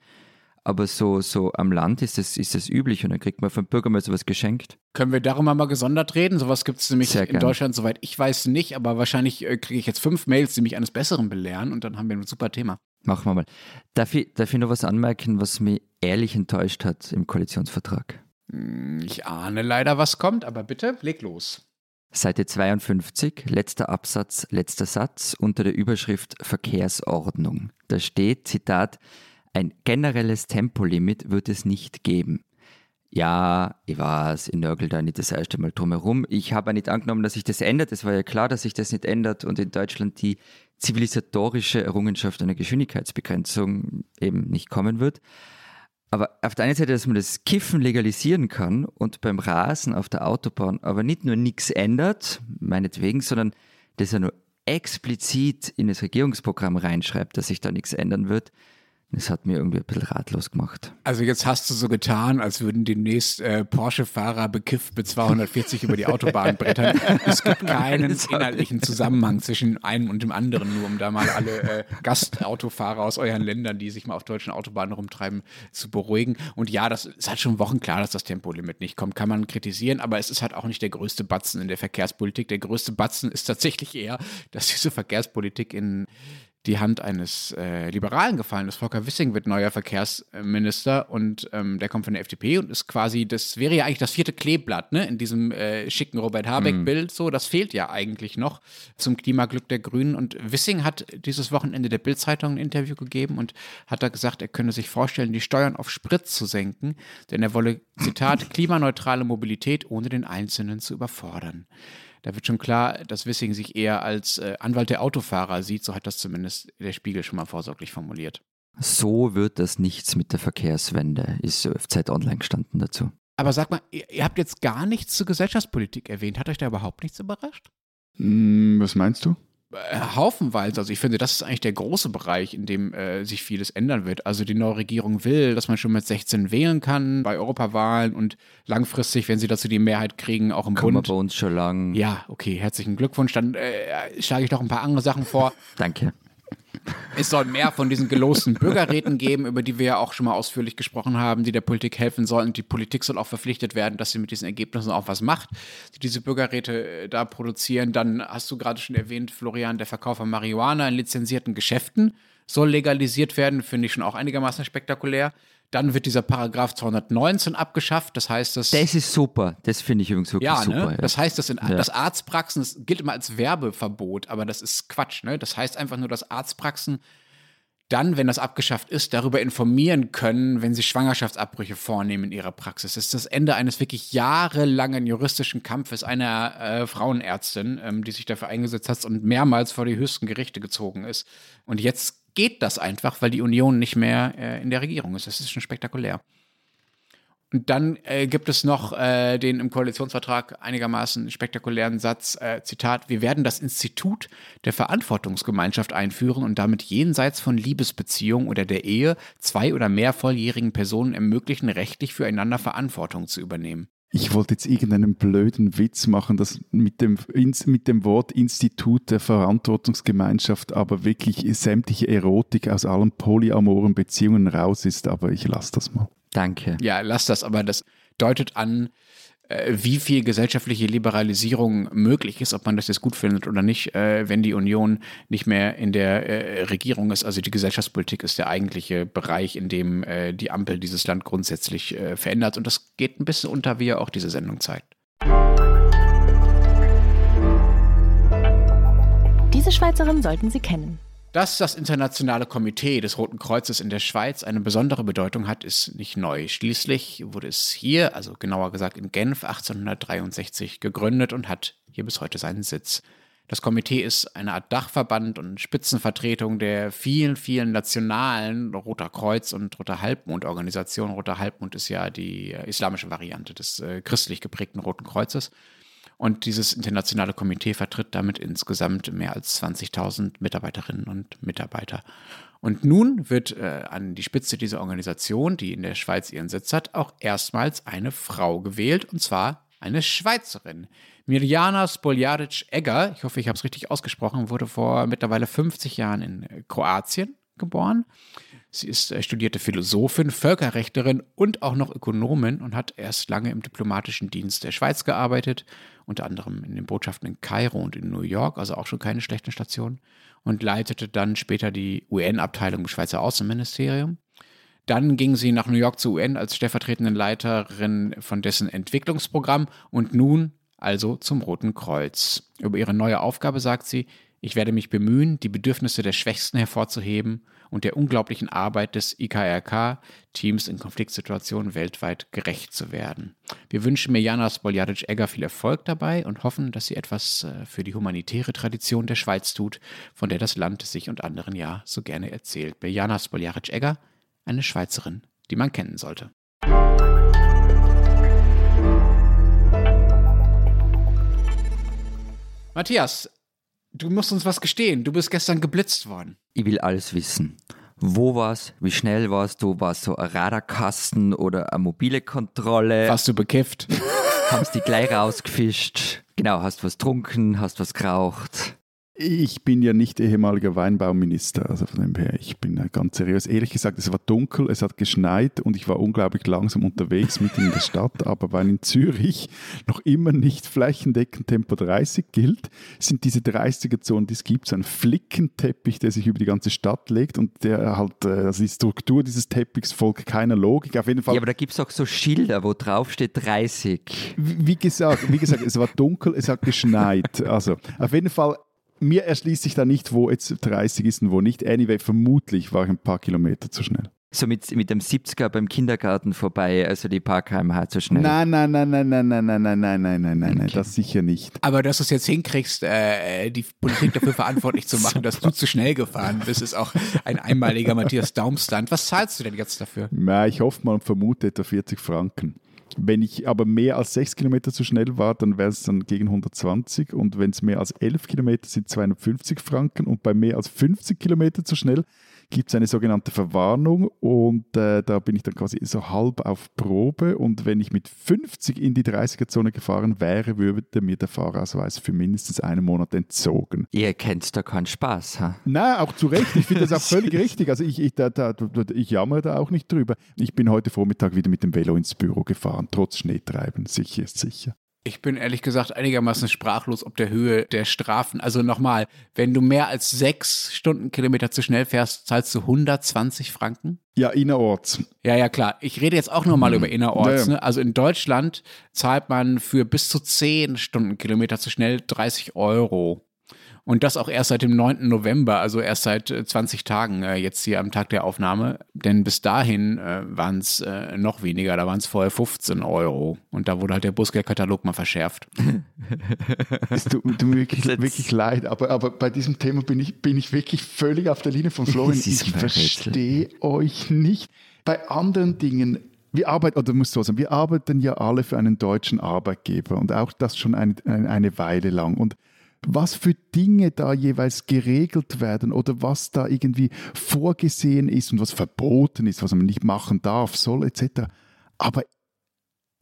aber so, so am Land ist das, ist das üblich und dann kriegt man vom Bürgermeister was geschenkt. Können wir darüber mal gesondert reden? Sowas gibt es nämlich Sehr in gern. Deutschland, soweit ich weiß, nicht, aber wahrscheinlich äh, kriege ich jetzt fünf Mails, die mich eines Besseren belehren und dann haben wir ein super Thema. Machen wir mal. Darf ich, darf ich noch was anmerken, was mich ehrlich enttäuscht hat im Koalitionsvertrag? Hm, Ich ahne leider, was kommt, aber bitte, leg los. Seite 52, letzter Absatz, letzter Satz unter der Überschrift Verkehrsordnung. Da steht, Zitat, ein generelles Tempolimit wird es nicht geben. Ja, ich weiß, ich nörgel da nicht das erste Mal drum herum. Ich habe ja nicht angenommen, dass sich das ändert. Es war ja klar, dass sich das nicht ändert und in Deutschland die zivilisatorische Errungenschaft einer Geschwindigkeitsbegrenzung eben nicht kommen wird. Aber auf der einen Seite, dass man das Kiffen legalisieren kann und beim Rasen auf der Autobahn aber nicht nur nichts ändert, meinetwegen, sondern dass er nur explizit in das Regierungsprogramm reinschreibt, dass sich da nichts ändern wird, das hat mir irgendwie ein bisschen ratlos gemacht. Also jetzt hast du so getan, als würden demnächst äh, Porsche-Fahrer bekifft mit 240 über die Autobahn brettern. Es gibt keinen inhaltlichen Zusammenhang zwischen einem und dem anderen, nur um da mal alle äh, Gastautofahrer aus euren Ländern, die sich mal auf deutschen Autobahnen rumtreiben, zu beruhigen. Und ja, das ist halt schon Wochen klar, dass das Tempolimit nicht kommt. Kann man kritisieren, aber es ist halt auch nicht der größte Batzen in der Verkehrspolitik. Der größte Batzen ist tatsächlich eher, dass diese Verkehrspolitik in die Hand eines äh, Liberalen gefallen ist. Volker Wissing wird neuer Verkehrsminister und ähm, der kommt von der FDP und ist quasi, das wäre ja eigentlich das vierte Kleeblatt, ne, in diesem äh, schicken Robert Habeck-Bild. So, das fehlt ja eigentlich noch zum Klimaglück der Grünen. Und Wissing hat dieses Wochenende der Bild-Zeitung ein Interview gegeben und hat da gesagt, er könne sich vorstellen, die Steuern auf Sprit zu senken, denn er wolle, Zitat, klimaneutrale Mobilität ohne den Einzelnen zu überfordern. Da wird schon klar, dass Wissing sich eher als äh, Anwalt der Autofahrer sieht, so hat das zumindest der Spiegel schon mal vorsorglich formuliert. So wird das nichts mit der Verkehrswende, ist auf Zeit Online gestanden dazu. Aber sag mal, ihr, ihr habt jetzt gar nichts zur Gesellschaftspolitik erwähnt. Hat euch da überhaupt nichts überrascht? Hm, was meinst du? Äh, haufenweise. Also ich finde, das ist eigentlich der große Bereich, in dem äh, sich vieles ändern wird. Also die neue Regierung will, dass man schon mit 16 wählen kann bei Europawahlen und langfristig, wenn sie dazu die Mehrheit kriegen, auch im wir Bund. bei uns schon lang. Ja, okay, herzlichen Glückwunsch. Dann äh, schlage ich noch ein paar andere Sachen vor. Danke. Es soll mehr von diesen gelosten Bürgerräten geben, über die wir ja auch schon mal ausführlich gesprochen haben, die der Politik helfen sollen. Die Politik soll auch verpflichtet werden, dass sie mit diesen Ergebnissen auch was macht, die diese Bürgerräte äh, da produzieren. Dann hast du gerade schon erwähnt, Florian, der Verkauf von Marihuana in lizenzierten Geschäften soll legalisiert werden, finde ich schon auch einigermaßen spektakulär. Dann wird dieser Paragraph 219 abgeschafft, das heißt, dass Das ist super. Das finde ich übrigens wirklich ja, super. ne? Das heißt, das, in, das Arztpraxen, das gilt immer als Werbeverbot, aber das ist Quatsch. Ne? Das heißt einfach nur, dass Arztpraxen dann, wenn das abgeschafft ist, darüber informieren können, wenn sie Schwangerschaftsabbrüche vornehmen in ihrer Praxis. Das ist das Ende eines wirklich jahrelangen juristischen Kampfes einer äh, Frauenärztin, ähm, die sich dafür eingesetzt hat und mehrmals vor die höchsten Gerichte gezogen ist. Und jetzt geht das einfach, weil die Union nicht mehr äh, in der Regierung ist. Das ist schon spektakulär. Und dann äh, gibt es noch äh, den im Koalitionsvertrag einigermaßen spektakulären Satz, äh, Zitat, wir werden das Institut der Verantwortungsgemeinschaft einführen und damit jenseits von Liebesbeziehungen oder der Ehe zwei oder mehr volljährigen Personen ermöglichen, rechtlich füreinander Verantwortung zu übernehmen. Ich wollte jetzt irgendeinen blöden Witz machen, das mit dem, mit dem Wort Institut der Verantwortungsgemeinschaft aber wirklich sämtliche Erotik aus allen polyamoren Beziehungen raus ist, aber ich lasse das mal. Danke. Ja, lass das, aber das deutet an, wie viel gesellschaftliche Liberalisierung möglich ist, ob man das jetzt gut findet oder nicht, äh, wenn die Union nicht mehr in der äh, Regierung ist. Also die Gesellschaftspolitik ist der eigentliche Bereich, in dem die Ampel dieses Land grundsätzlich verändert. Und das geht ein bisschen unter, wie ja auch diese Sendung zeigt. Diese Schweizerin sollten Sie kennen. Dass das Internationale Komitee des Roten Kreuzes in der Schweiz eine besondere Bedeutung hat, ist nicht neu. Schließlich wurde es hier, also genauer gesagt in Genf, 1863 gegründet und hat hier bis heute seinen Sitz. Das Komitee ist eine Art Dachverband und Spitzenvertretung der vielen, vielen nationalen Roter Kreuz und Roter Halbmond Organisationen. Roter Halbmond ist ja die islamische Variante des äh, christlich geprägten Roten Kreuzes. Und dieses internationale Komitee vertritt damit insgesamt mehr als 20.000 Mitarbeiterinnen und Mitarbeiter. Und nun wird äh, an die Spitze dieser Organisation, die in der Schweiz ihren Sitz hat, auch erstmals eine Frau gewählt, und zwar eine Schweizerin. Mirjana Spoljaric-Egger, ich hoffe, ich habe es richtig ausgesprochen, wurde vor mittlerweile 50 Jahren in Kroatien geboren. Sie ist äh, studierte Philosophin, Völkerrechterin und auch noch Ökonomin und hat erst lange im diplomatischen Dienst der Schweiz gearbeitet, unter anderem in den Botschaften in Kairo und in New York, also auch schon keine schlechten Stationen, und leitete dann später die UN-Abteilung im Schweizer Außenministerium. Dann ging sie nach New York zur UN als stellvertretende Leiterin von dessen Entwicklungsprogramm und nun also zum Roten Kreuz. Über ihre neue Aufgabe sagt sie, ich werde mich bemühen, die Bedürfnisse der Schwächsten hervorzuheben und der unglaublichen Arbeit des IKRK-Teams in Konfliktsituationen weltweit gerecht zu werden. Wir wünschen Mirjana Spoljaric-Egger viel Erfolg dabei und hoffen, dass sie etwas äh, für die humanitäre Tradition der Schweiz tut, von der das Land sich und anderen ja so gerne erzählt. Mirjana Spoljaric-Egger, eine Schweizerin, die man kennen sollte. Matthias, du musst uns was gestehen. Du bist gestern geblitzt worden. Ich will alles wissen. Wo war's? Wie schnell warst du? War es so ein Radarkasten oder eine mobile Kontrolle? Warst du bekifft? Haben die gleich rausgefischt? Genau, hast was trunken, hast was geraucht? Ich bin ja nicht ehemaliger Weinbauminister, also von dem her, ich bin ganz seriös. Ehrlich gesagt, es war dunkel, es hat geschneit und ich war unglaublich langsam unterwegs mitten in der Stadt. Aber weil in Zürich noch immer nicht flächendeckend Tempo 30 gilt, sind diese 30er-Zonen, die es gibt, so ein Flickenteppich, der sich über die ganze Stadt legt und der halt, äh, also die Struktur dieses Teppichs folgt keiner Logik. Auf jeden Fall. Ja, aber da gibt es auch so Schilder, wo drauf steht 30. Wie gesagt, wie gesagt, es war dunkel, es hat geschneit. Also auf jeden Fall mir erschließt sich da nicht, wo jetzt 30 ist und wo nicht. Anyway, vermutlich war ich ein paar Kilometer zu schnell. So mit, mit dem 70er beim Kindergarten vorbei, also die paar kmh zu schnell. Nein, nein, nein, nein, nein, nein, nein, nein, nein, nein, nein, nein, okay. das sicher nicht. Aber dass du es jetzt hinkriegst, äh, die Politik dafür verantwortlich zu machen, dass du zu schnell gefahren bist, ist auch ein einmaliger Matthias Daumstand. Was zahlst du denn jetzt dafür? Na, ich hoffe mal und vermute etwa 40 Franken. Wenn ich aber mehr als 6 Kilometer zu schnell war, dann wäre es dann gegen 120 und wenn es mehr als 11 Kilometer sind, 250 Franken. Und bei mehr als 50 Kilometer zu schnell gibt es eine sogenannte Verwarnung und äh, da bin ich dann quasi so halb auf Probe und wenn ich mit 50 in die 30er-Zone gefahren wäre, würde mir der Fahrausweis für mindestens einen Monat entzogen. Ihr kennt da keinen Spaß, ha? Nein, auch zu Recht. Ich finde das auch völlig richtig. Also ich, ich, da, da, ich jammere da auch nicht drüber. Ich bin heute Vormittag wieder mit dem Velo ins Büro gefahren, trotz Schneetreiben. Sicher ist sicher. Ich bin ehrlich gesagt einigermaßen sprachlos ob der Höhe der Strafen. Also nochmal, wenn du mehr als sechs Stundenkilometer zu schnell fährst, zahlst du 120 Franken? Ja, innerorts. Ja, ja, klar. Ich rede jetzt auch nochmal mhm. über innerorts. Ja, ja. Ne? Also in Deutschland zahlt man für bis zu zehn Stundenkilometer zu schnell 30 Euro. Und das auch erst seit dem 9. November, also erst seit 20 äh, Tagen äh, jetzt hier am Tag der Aufnahme. Denn bis dahin äh, waren es äh, noch weniger, da waren es vorher 15 Euro. Und da wurde halt der Bußgeldkatalog mal verschärft. es tut, mir wirklich, wirklich leid, aber, aber bei diesem Thema bin ich, bin ich wirklich völlig auf der Linie von Florian. Ich verstehe euch nicht. Bei anderen Dingen wir arbeiten, oder muss so sagen, wir arbeiten ja alle für einen deutschen Arbeitgeber und auch das schon eine, eine Weile lang. Und was für Dinge da jeweils geregelt werden oder was da irgendwie vorgesehen ist und was verboten ist, was man nicht machen darf, soll etc. Aber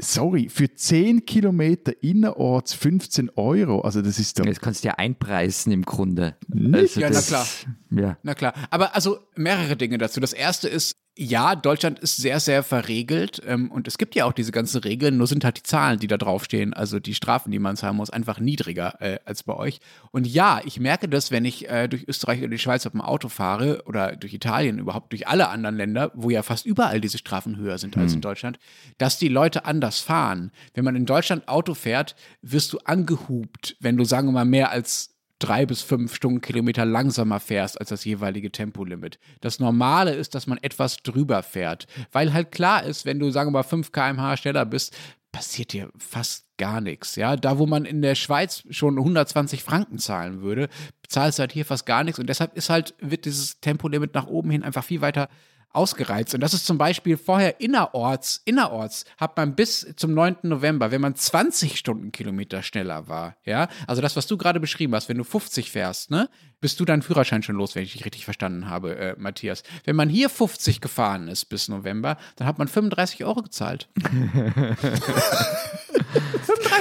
sorry, für 10 Kilometer innerorts 15 Euro. Also das ist doch. Das kannst du ja einpreisen im Grunde. Nicht? Also Ja, na das- klar. Ja. Na klar. Aber also mehrere Dinge dazu. Das erste ist, ja, Deutschland ist sehr, sehr verregelt ähm, und es gibt ja auch diese ganzen Regeln, nur sind halt die Zahlen, die da draufstehen, also die Strafen, die man zahlen muss, einfach niedriger äh, als bei euch. Und ja, ich merke das, wenn ich äh, durch Österreich oder die Schweiz auf dem Auto fahre oder durch Italien, überhaupt durch alle anderen Länder, wo ja fast überall diese Strafen höher sind als in Deutschland, dass die Leute anders fahren. Wenn man in Deutschland Auto fährt, wirst du angehupt, wenn du, sagen wir mal, mehr als drei bis fünf Stundenkilometer langsamer fährst als das jeweilige Tempolimit. Das Normale ist, dass man etwas drüber fährt, weil halt klar ist, wenn du, sagen wir mal, 5 km/h schneller bist, passiert dir fast gar nichts. Ja, da wo man in der Schweiz schon 120 Franken zahlen würde, zahlst du halt hier fast gar nichts und deshalb ist halt, wird dieses Tempolimit nach oben hin einfach viel weiter ausgereizt. Und das ist zum Beispiel vorher innerorts, innerorts hat man bis zum 9. November, wenn man 20 Stundenkilometer schneller war, ja, also das, was du gerade beschrieben hast, wenn du 50 fährst, ne, bist du deinen Führerschein schon los, wenn ich dich richtig verstanden habe, äh, Matthias. Wenn man hier 50 gefahren ist bis November, dann hat man 35 Euro gezahlt.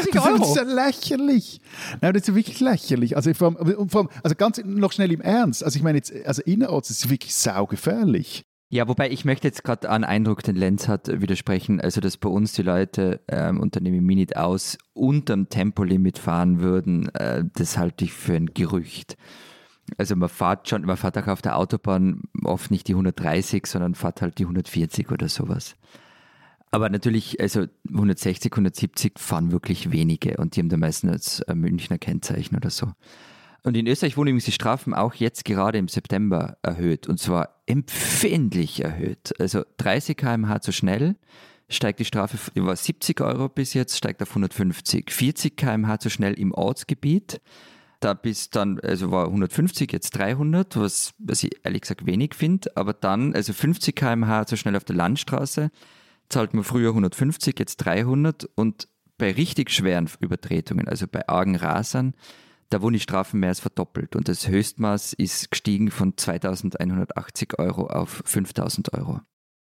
35 Das ist Euro. ja lächerlich. Nein, das ist ja wirklich lächerlich. Also, vor allem, also ganz noch schnell im Ernst. Also ich meine jetzt, also innerorts ist es wirklich saugefährlich. Ja, wobei ich möchte jetzt gerade einen Eindruck, den Lenz hat, äh, widersprechen. Also, dass bei uns die Leute, ähm, mich nicht aus, unterm Tempolimit fahren würden, äh, das halte ich für ein Gerücht. Also man fährt schon, man fährt auch auf der Autobahn oft nicht die 130, sondern fährt halt die 140 oder sowas. Aber natürlich, also 160, 170 fahren wirklich wenige und die haben dann meistens ein Münchner Kennzeichen oder so. Und in Österreich wurden übrigens die Strafen auch jetzt gerade im September erhöht und zwar empfindlich erhöht. Also 30 km/h zu schnell steigt die Strafe, die war 70 Euro bis jetzt, steigt auf 150. 40 km/h zu schnell im Ortsgebiet, da bis dann, also war 150, jetzt 300, was, was ich ehrlich gesagt wenig finde, aber dann, also 50 km/h zu schnell auf der Landstraße, zahlt man früher 150, jetzt 300 und bei richtig schweren Übertretungen, also bei argen Rasern, da wurden die Strafen mehr als verdoppelt und das Höchstmaß ist gestiegen von 2180 Euro auf 5000 Euro.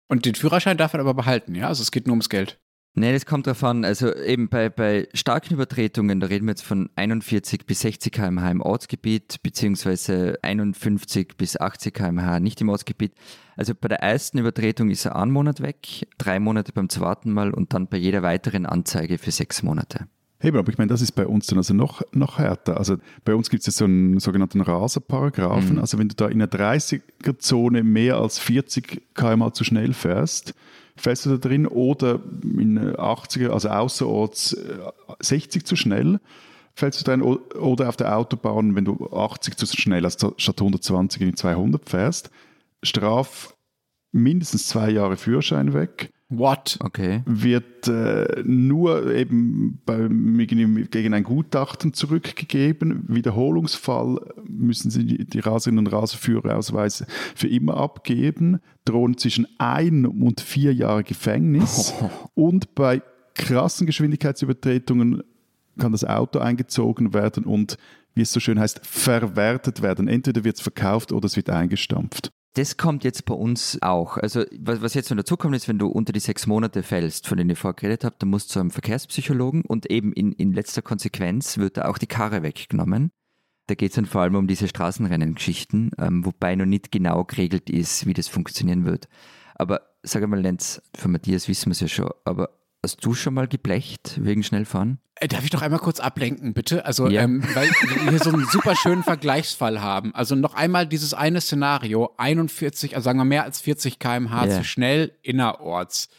Und den Führerschein darf man aber behalten, ja? Also es geht nur ums Geld. Nee, das kommt drauf an. Also eben bei, bei starken Übertretungen, da reden wir jetzt von 41 bis 60 km/h im Ortsgebiet, beziehungsweise 51 bis 80 km/h nicht im Ortsgebiet. Also bei der ersten Übertretung ist er einen Monat weg, drei Monate beim zweiten Mal und dann bei jeder weiteren Anzeige für sechs Monate. Eben, aber ich meine, das ist bei uns dann also noch, noch härter. Also bei uns gibt es jetzt so einen sogenannten Raserparagraphen. Also wenn du da in einer 30er-Zone mehr als 40 km zu schnell fährst, fährst du da drin oder in einer 80er, also außerorts äh, 60 zu schnell, fällst du drin oder auf der Autobahn, wenn du 80 zu schnell also statt 120 in die 200 fährst, Straf mindestens zwei Jahre Führerschein weg What? Okay. wird äh, nur eben beim, gegen ein Gutachten zurückgegeben. Wiederholungsfall müssen Sie die, die Raserinnen und Raserführerausweise für immer abgeben, drohen zwischen ein und vier Jahre Gefängnis und bei krassen Geschwindigkeitsübertretungen kann das Auto eingezogen werden und, wie es so schön heißt, verwertet werden. Entweder wird es verkauft oder es wird eingestampft. Das kommt jetzt bei uns auch. Also was, was jetzt noch dazu kommt, ist, wenn du unter die sechs Monate fällst, von denen ich vorher geredet habe, dann musst du zu einem Verkehrspsychologen und eben in, in letzter Konsequenz wird da auch die Karre weggenommen. Da geht es dann vor allem um diese Straßenrennen-Geschichten, ähm, wobei noch nicht genau geregelt ist, wie das funktionieren wird. Aber sag mal, Lenz, von Matthias wissen wir es ja schon, aber hast du schon mal geblecht wegen Schnellfahren? Äh, Darf ich doch einmal kurz ablenken, bitte? Also, Ja. ähm, weil wir hier so einen super schönen Vergleichsfall haben. Also noch einmal dieses eine Szenario, 41, also sagen wir mehr als 40 km/h Ja. zu schnell innerorts.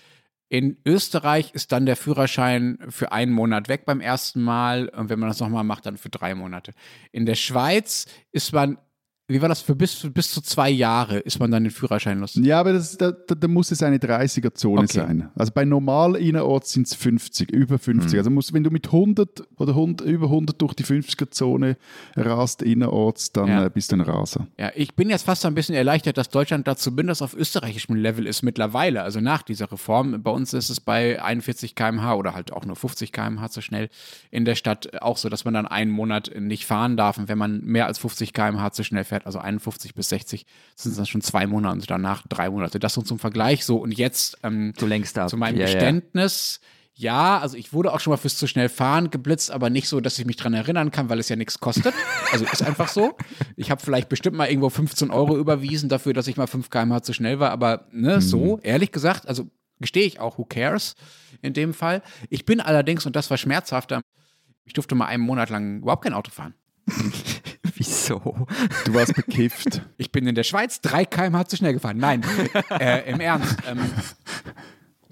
In Österreich ist dann der Führerschein für einen Monat weg beim ersten Mal und wenn man das nochmal macht, dann für drei Monate. In der Schweiz ist man, wie war das, für bis, bis zu zwei Jahre ist man dann den Führerschein los. Ja, aber das, da, da, muss es eine 30er-Zone Okay. sein. Also bei normal innerorts sind es 50, über 50. Also musst, wenn du mit 100 oder 100, über 100 durch die 50er-Zone rast innerorts, dann Ja. äh, bist du ein Raser. Ja, ich bin jetzt fast ein bisschen erleichtert, dass Deutschland da zumindest auf österreichischem Level ist mittlerweile, also nach dieser Reform. Bei uns ist es bei 41 km/h oder halt auch nur 50 km/h zu schnell in der Stadt auch so, dass man dann einen Monat nicht fahren darf. Und wenn man mehr als 50 km/h zu schnell fährt, also 51 bis 60, sind es dann schon zwei Monate und danach drei Monate. Das so zum Vergleich so. Und jetzt ähm, Du lenkst ab. zu meinem Ja, ja. Geständnis. Ja, also ich wurde auch schon mal fürs zu schnell fahren geblitzt, aber nicht so, dass ich mich dran erinnern kann, weil es ja nichts kostet. Also ist einfach so. Ich habe vielleicht bestimmt mal irgendwo 15 Euro überwiesen dafür, dass ich mal 5 km/h zu schnell war, aber ne, so, ehrlich gesagt, also gestehe ich auch, who cares in dem Fall. Ich bin allerdings, und das war schmerzhafter, ich durfte mal einen Monat lang überhaupt kein Auto fahren. Wieso? Du warst bekifft. Ich bin in der Schweiz 3 km/h zu schnell gefahren. Nein, äh, im Ernst. Ähm,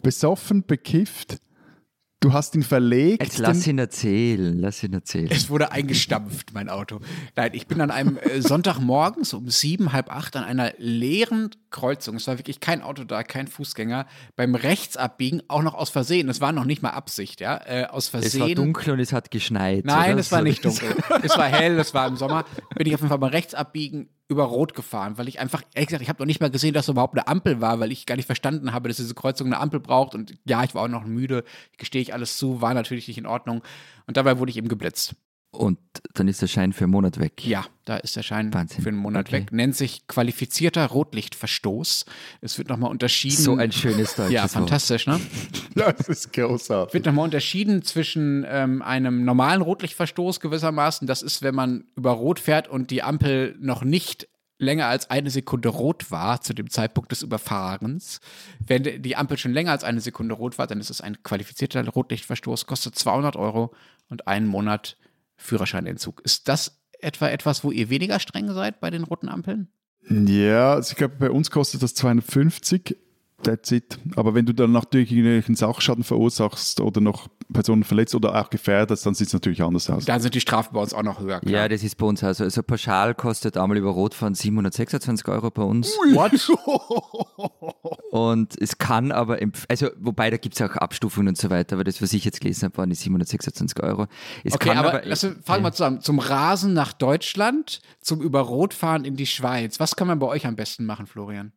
Besoffen, bekifft. Du hast ihn verlegt. Jetzt lass ihn erzählen, lass ihn erzählen. Es wurde eingestampft, mein Auto. Nein, ich bin an einem äh, Sonntagmorgens um sieben, halb acht an einer leeren Kreuzung, es war wirklich kein Auto da, kein Fußgänger, beim Rechtsabbiegen, auch noch aus Versehen, es war noch nicht mal Absicht, ja, äh, aus Versehen. Es war dunkel und es hat geschneit. Nein, oder? es war nicht dunkel. es war hell, es war im Sommer. Bin ich auf jeden Fall beim Rechtsabbiegen über Rot gefahren, weil ich einfach, ehrlich gesagt, ich habe noch nicht mal gesehen, dass es überhaupt eine Ampel war, weil ich gar nicht verstanden habe, dass diese Kreuzung eine Ampel braucht. Und ja, ich war auch noch müde, gestehe ich alles zu, war natürlich nicht in Ordnung. Und dabei wurde ich eben geblitzt. Und dann ist der Schein für einen Monat weg. Ja, da ist der Schein Wahnsinn. für einen Monat Okay. weg. Nennt sich qualifizierter Rotlichtverstoß. Es wird nochmal unterschieden. So ein schönes deutsches Ja, Wort. fantastisch, ne? Das ist großartig. wird nochmal unterschieden zwischen ähm, einem normalen Rotlichtverstoß gewissermaßen. Das ist, wenn man über Rot fährt und die Ampel noch nicht länger als eine Sekunde rot war zu dem Zeitpunkt des Überfahrens. Wenn die Ampel schon länger als eine Sekunde rot war, dann ist es ein qualifizierter Rotlichtverstoß, kostet 200 Euro und einen Monat Führerscheinentzug. Ist das etwa etwas, wo ihr weniger streng seid bei den roten Ampeln? Ja, also ich glaube, bei uns kostet das 250. That's it. Aber wenn du dann natürlich irgendwelchen Sachschaden verursachst oder noch Personen verletzt oder auch gefährdest, dann sieht es natürlich anders aus. Da sind die Strafen bei uns auch noch höher. Klar. Ja, das ist bei uns also. Also pauschal kostet einmal über Rotfahren 726 Euro bei uns. What? Und es kann aber, also wobei da gibt es auch Abstufungen und so weiter, aber das, was ich jetzt gelesen habe, waren die 726 Euro. Es Okay, kann aber, lass fangen wir zusammen. Zum Rasen nach Deutschland, zum über Rotfahren in die Schweiz. Was kann man bei euch am besten machen, Florian?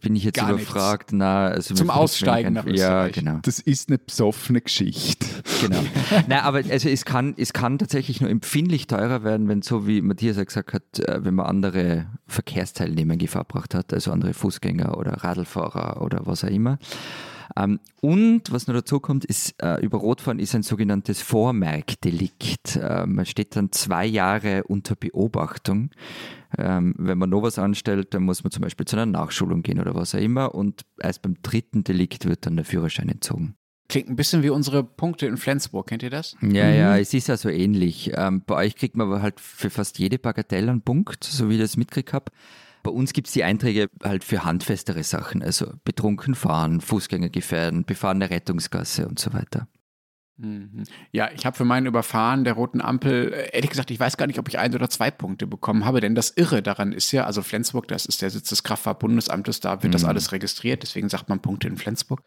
Bin ich jetzt Gar nichts. überfragt. Na, also Zum Aussteigen nach Ja, Österreich. genau. Das ist eine besoffene Geschichte. genau. Nein, aber also es kann, es kann tatsächlich nur empfindlich teurer werden, wenn so wie Matthias ja gesagt hat, äh, wenn man andere Verkehrsteilnehmer in Gefahr gebracht hat, also andere Fußgänger oder Radlfahrer oder was auch immer. Ähm, und was noch dazu kommt, ist, äh, über Rotfahren ist ein sogenanntes Vormerkdelikt. Äh, man steht dann zwei Jahre unter Beobachtung. Ähm, wenn man noch was anstellt, dann muss man zum Beispiel zu einer Nachschulung gehen oder was auch immer. Und erst beim dritten Delikt wird dann der Führerschein entzogen. Klingt ein bisschen wie unsere Punkte in Flensburg. Kennt ihr das? Ja, ja, es ist ja so ähnlich. Ähm, bei euch kriegt man aber halt für fast jede Bagatelle einen Punkt, so wie ich das mitgekriegt habe. Bei uns gibt es die Einträge halt für handfestere Sachen, also betrunken fahren, Fußgänger gefährden, befahrene Rettungsgasse und so weiter. Mhm. Ja, ich habe für mein Überfahren der roten Ampel, äh, ehrlich gesagt, ich weiß gar nicht, ob ich ein oder zwei Punkte bekommen habe, denn das Irre daran ist ja, also Flensburg, das ist der Sitz des Kraftfahrtbundesamtes, da wird das alles registriert, deswegen sagt man Punkte in Flensburg.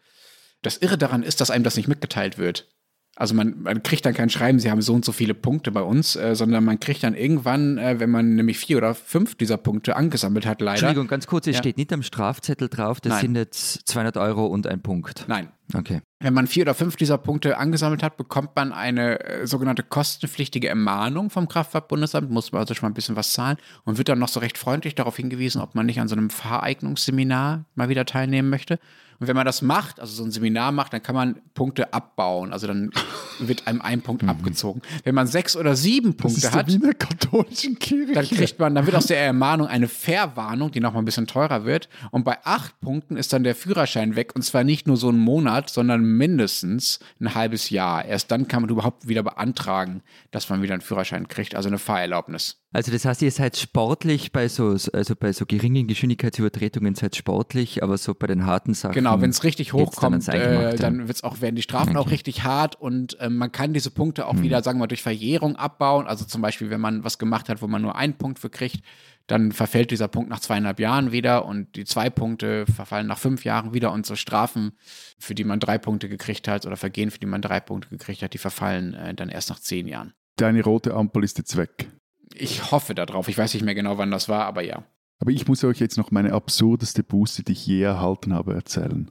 Das Irre daran ist, dass einem das nicht mitgeteilt wird. Also man, man kriegt dann kein Schreiben, sie haben so und so viele Punkte bei uns, äh, sondern man kriegt dann irgendwann, äh, wenn man nämlich vier oder fünf dieser Punkte angesammelt hat, leider. Entschuldigung, ganz kurz, es Ja. steht nicht am Strafzettel drauf, das Nein. sind jetzt 200 Euro und ein Punkt. Nein, Okay. Wenn man vier oder fünf dieser Punkte angesammelt hat, bekommt man eine äh, sogenannte kostenpflichtige Ermahnung vom Kraftfahrtbundesamt, muss man also schon mal ein bisschen was zahlen und wird dann noch so recht freundlich darauf hingewiesen, ob man nicht an so einem Fahreignungsseminar mal wieder teilnehmen möchte. Und wenn man das macht, also so ein Seminar macht, dann kann man Punkte abbauen. Also dann wird einem ein Punkt abgezogen. Wenn man sechs oder sieben Das Punkte ist hat, der Wiener katholischen Kirche. dann kriegt man, dann wird aus der Ermahnung eine Verwarnung, die nochmal ein bisschen teurer wird. Und bei acht Punkten ist dann der Führerschein weg. Und zwar nicht nur so einen Monat, sondern mindestens ein halbes Jahr. Erst dann kann man überhaupt wieder beantragen, dass man wieder einen Führerschein kriegt, also eine Fahrerlaubnis. Also das heißt, ihr seid sportlich bei so, also bei so geringen Geschwindigkeitsübertretungen seid sportlich, aber so bei den harten Sachen. Genau, wenn es richtig dann hochkommt, ans äh, dann wird's auch, werden die Strafen auch richtig hart und ähm, man kann diese Punkte auch wieder, sagen wir mal, durch Verjährung abbauen. Also zum Beispiel, wenn man was gemacht hat, wo man nur einen Punkt für kriegt, dann verfällt dieser Punkt nach zweieinhalb Jahren wieder und die zwei Punkte verfallen nach fünf Jahren wieder und so Strafen, für die man drei Punkte gekriegt hat oder Vergehen, für die man drei Punkte gekriegt hat, die verfallen äh, dann erst nach zehn Jahren. Deine rote Ampel ist jetzt weg. Ich hoffe darauf. Ich weiß nicht mehr genau, wann das war, aber ja. Aber ich muss euch jetzt noch meine absurdeste Buße, die ich je erhalten habe, erzählen.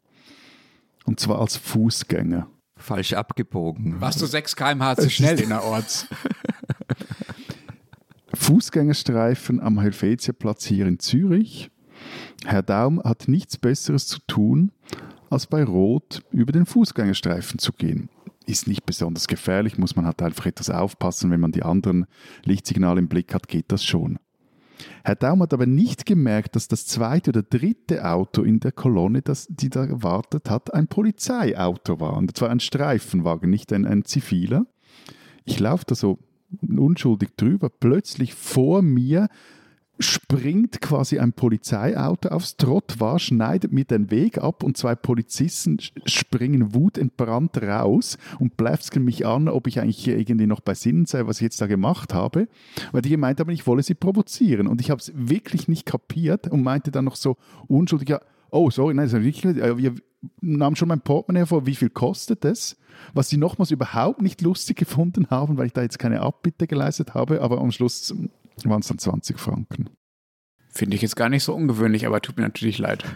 Und zwar als Fußgänger. falsch abgebogen. Warst du 6 km/h zu schnell innerorts? Fußgängerstreifen am Helvetiaplatz hier in Zürich. Herr Daum hat nichts Besseres zu tun, als bei Rot über den Fußgängerstreifen zu gehen. Ist nicht besonders gefährlich, muss man halt einfach etwas aufpassen, wenn man die anderen Lichtsignale im Blick hat, geht das schon. Herr Daum hat aber nicht gemerkt, dass das zweite oder dritte Auto in der Kolonne, das, die da wartet hat, ein Polizeiauto war. Und zwar ein Streifenwagen, nicht ein, ein ziviler. Ich laufe da so unschuldig drüber. Plötzlich vor mir springt quasi ein Polizeiauto aufs Trottoir, schneidet mir den Weg ab und zwei Polizisten springen wutentbrannt raus und bläfsken mich an, ob ich eigentlich irgendwie noch bei Sinnen sei, was ich jetzt da gemacht habe. Weil die gemeint haben, ich wolle sie provozieren. Und ich habe es wirklich nicht kapiert und meinte dann noch so unschuldig, ja, oh, sorry, nein, wir nahmen schon mein Portemonnaie hervor, wie viel kostet es? Was sie nochmals überhaupt nicht lustig gefunden haben, weil ich da jetzt keine Abbitte geleistet habe, aber am Schluss waren es dann 20 Franken. Finde ich jetzt gar nicht so ungewöhnlich, aber tut mir natürlich leid.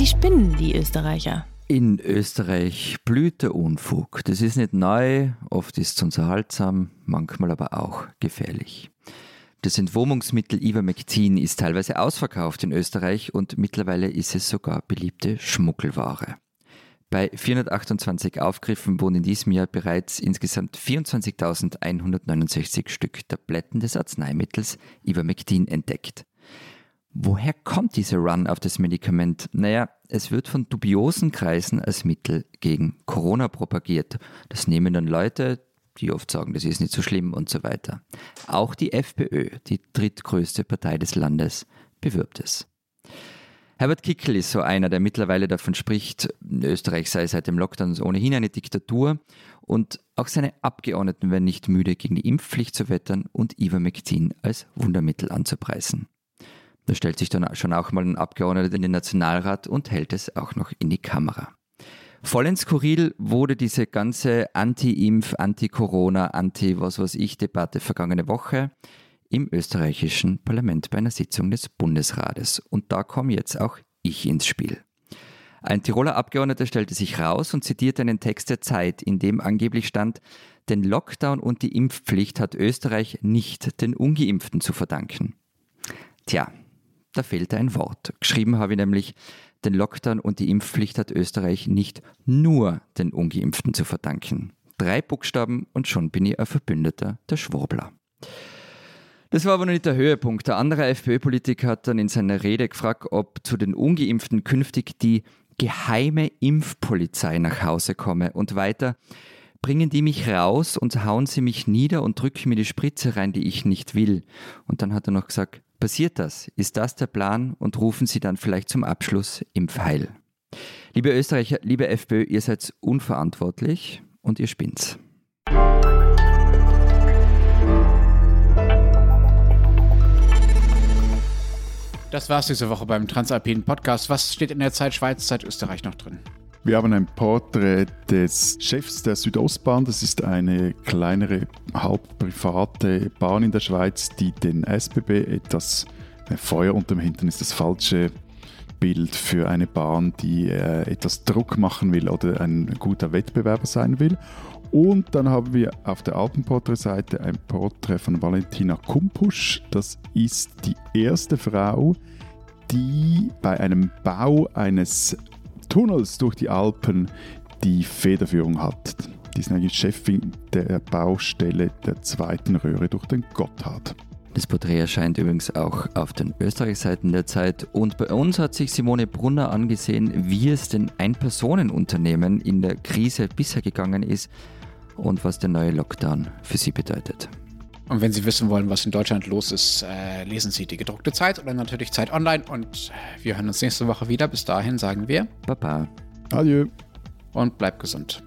Die spinnen, die Österreicher. In Österreich blüht der Unfug. Das ist nicht neu, oft ist es unterhaltsam, manchmal aber auch gefährlich. Das Entwurmungsmittel Ivermectin ist teilweise ausverkauft in Österreich und mittlerweile ist es sogar beliebte Schmuggelware. Bei 428 Aufgriffen wurden in diesem Jahr bereits insgesamt 24.169 Stück Tabletten des Arzneimittels Ivermectin entdeckt. Woher kommt dieser Run auf das Medikament? Naja, es wird von dubiosen Kreisen als Mittel gegen Corona propagiert. Das nehmen dann Leute, die oft sagen, das ist nicht so schlimm und so weiter. Auch die FPÖ, die drittgrößte Partei des Landes, bewirbt es. Herbert Kickl ist so einer, der mittlerweile davon spricht, Österreich sei seit dem Lockdown ohnehin eine Diktatur und auch seine Abgeordneten werden nicht müde, gegen die Impfpflicht zu wettern und Ivermectin als Wundermittel anzupreisen. Da stellt sich dann schon auch mal ein Abgeordneter in den Nationalrat und hält es auch noch in die Kamera. Vollends skurril wurde diese ganze Anti-Impf, Anti-Corona, Anti-was weiß ich Debatte vergangene Woche im österreichischen Parlament bei einer Sitzung des Bundesrates. Und da komme jetzt auch ich ins Spiel. Ein Tiroler Abgeordneter stellte sich raus und zitierte einen Text der Zeit, in dem angeblich stand, den Lockdown und die Impfpflicht hat Österreich nicht den Ungeimpften zu verdanken. Tja, da fehlte ein Wort. Geschrieben habe ich nämlich, den Lockdown und die Impfpflicht hat Österreich nicht nur den Ungeimpften zu verdanken. Drei Buchstaben und schon bin ich ein Verbündeter der Schwurbler. Das war aber noch nicht der Höhepunkt. Der andere FPÖ-Politiker hat dann in seiner Rede gefragt, ob zu den Ungeimpften künftig die geheime Impfpolizei nach Hause komme und weiter. Bringen die mich raus und hauen sie mich nieder und drücken mir die Spritze rein, die ich nicht will. Und dann hat er noch gesagt, passiert das? Ist das der Plan? Und rufen sie dann vielleicht zum Abschluss Impfheil. Liebe Österreicher, liebe FPÖ, ihr seid unverantwortlich und ihr spinnt's. Das war's diese Woche beim Transalpinen Podcast. Was steht in der Zeit Schweiz, Zeit Österreich noch drin? Wir haben ein Porträt des Chefs der Südostbahn. Das ist eine kleinere, halb private Bahn in der Schweiz, die den SBB etwas Feuer unterm Hintern ist das falsche Bild für eine Bahn, die äh, etwas Druck machen will oder ein guter Wettbewerber sein will. Und dann haben wir auf der Alpenporträtseite ein Porträt von Valentina Kumpusch. Das ist die erste Frau, die bei einem Bau eines Tunnels durch die Alpen die Federführung hat. Die ist eigentlich Chefin der Baustelle der zweiten Röhre durch den Gotthard. Das Porträt erscheint übrigens auch auf den Österreichseiten der Zeit. Und bei uns hat sich Simone Brunner angesehen, wie es den Ein-Personen-Unternehmen in der Krise bisher gegangen ist und was der neue Lockdown für sie bedeutet. Und wenn Sie wissen wollen, was in Deutschland los ist, äh, lesen Sie die gedruckte Zeit oder natürlich Zeit Online. Und wir hören uns nächste Woche wieder. Bis dahin sagen wir Baba. Adieu. Und bleibt gesund.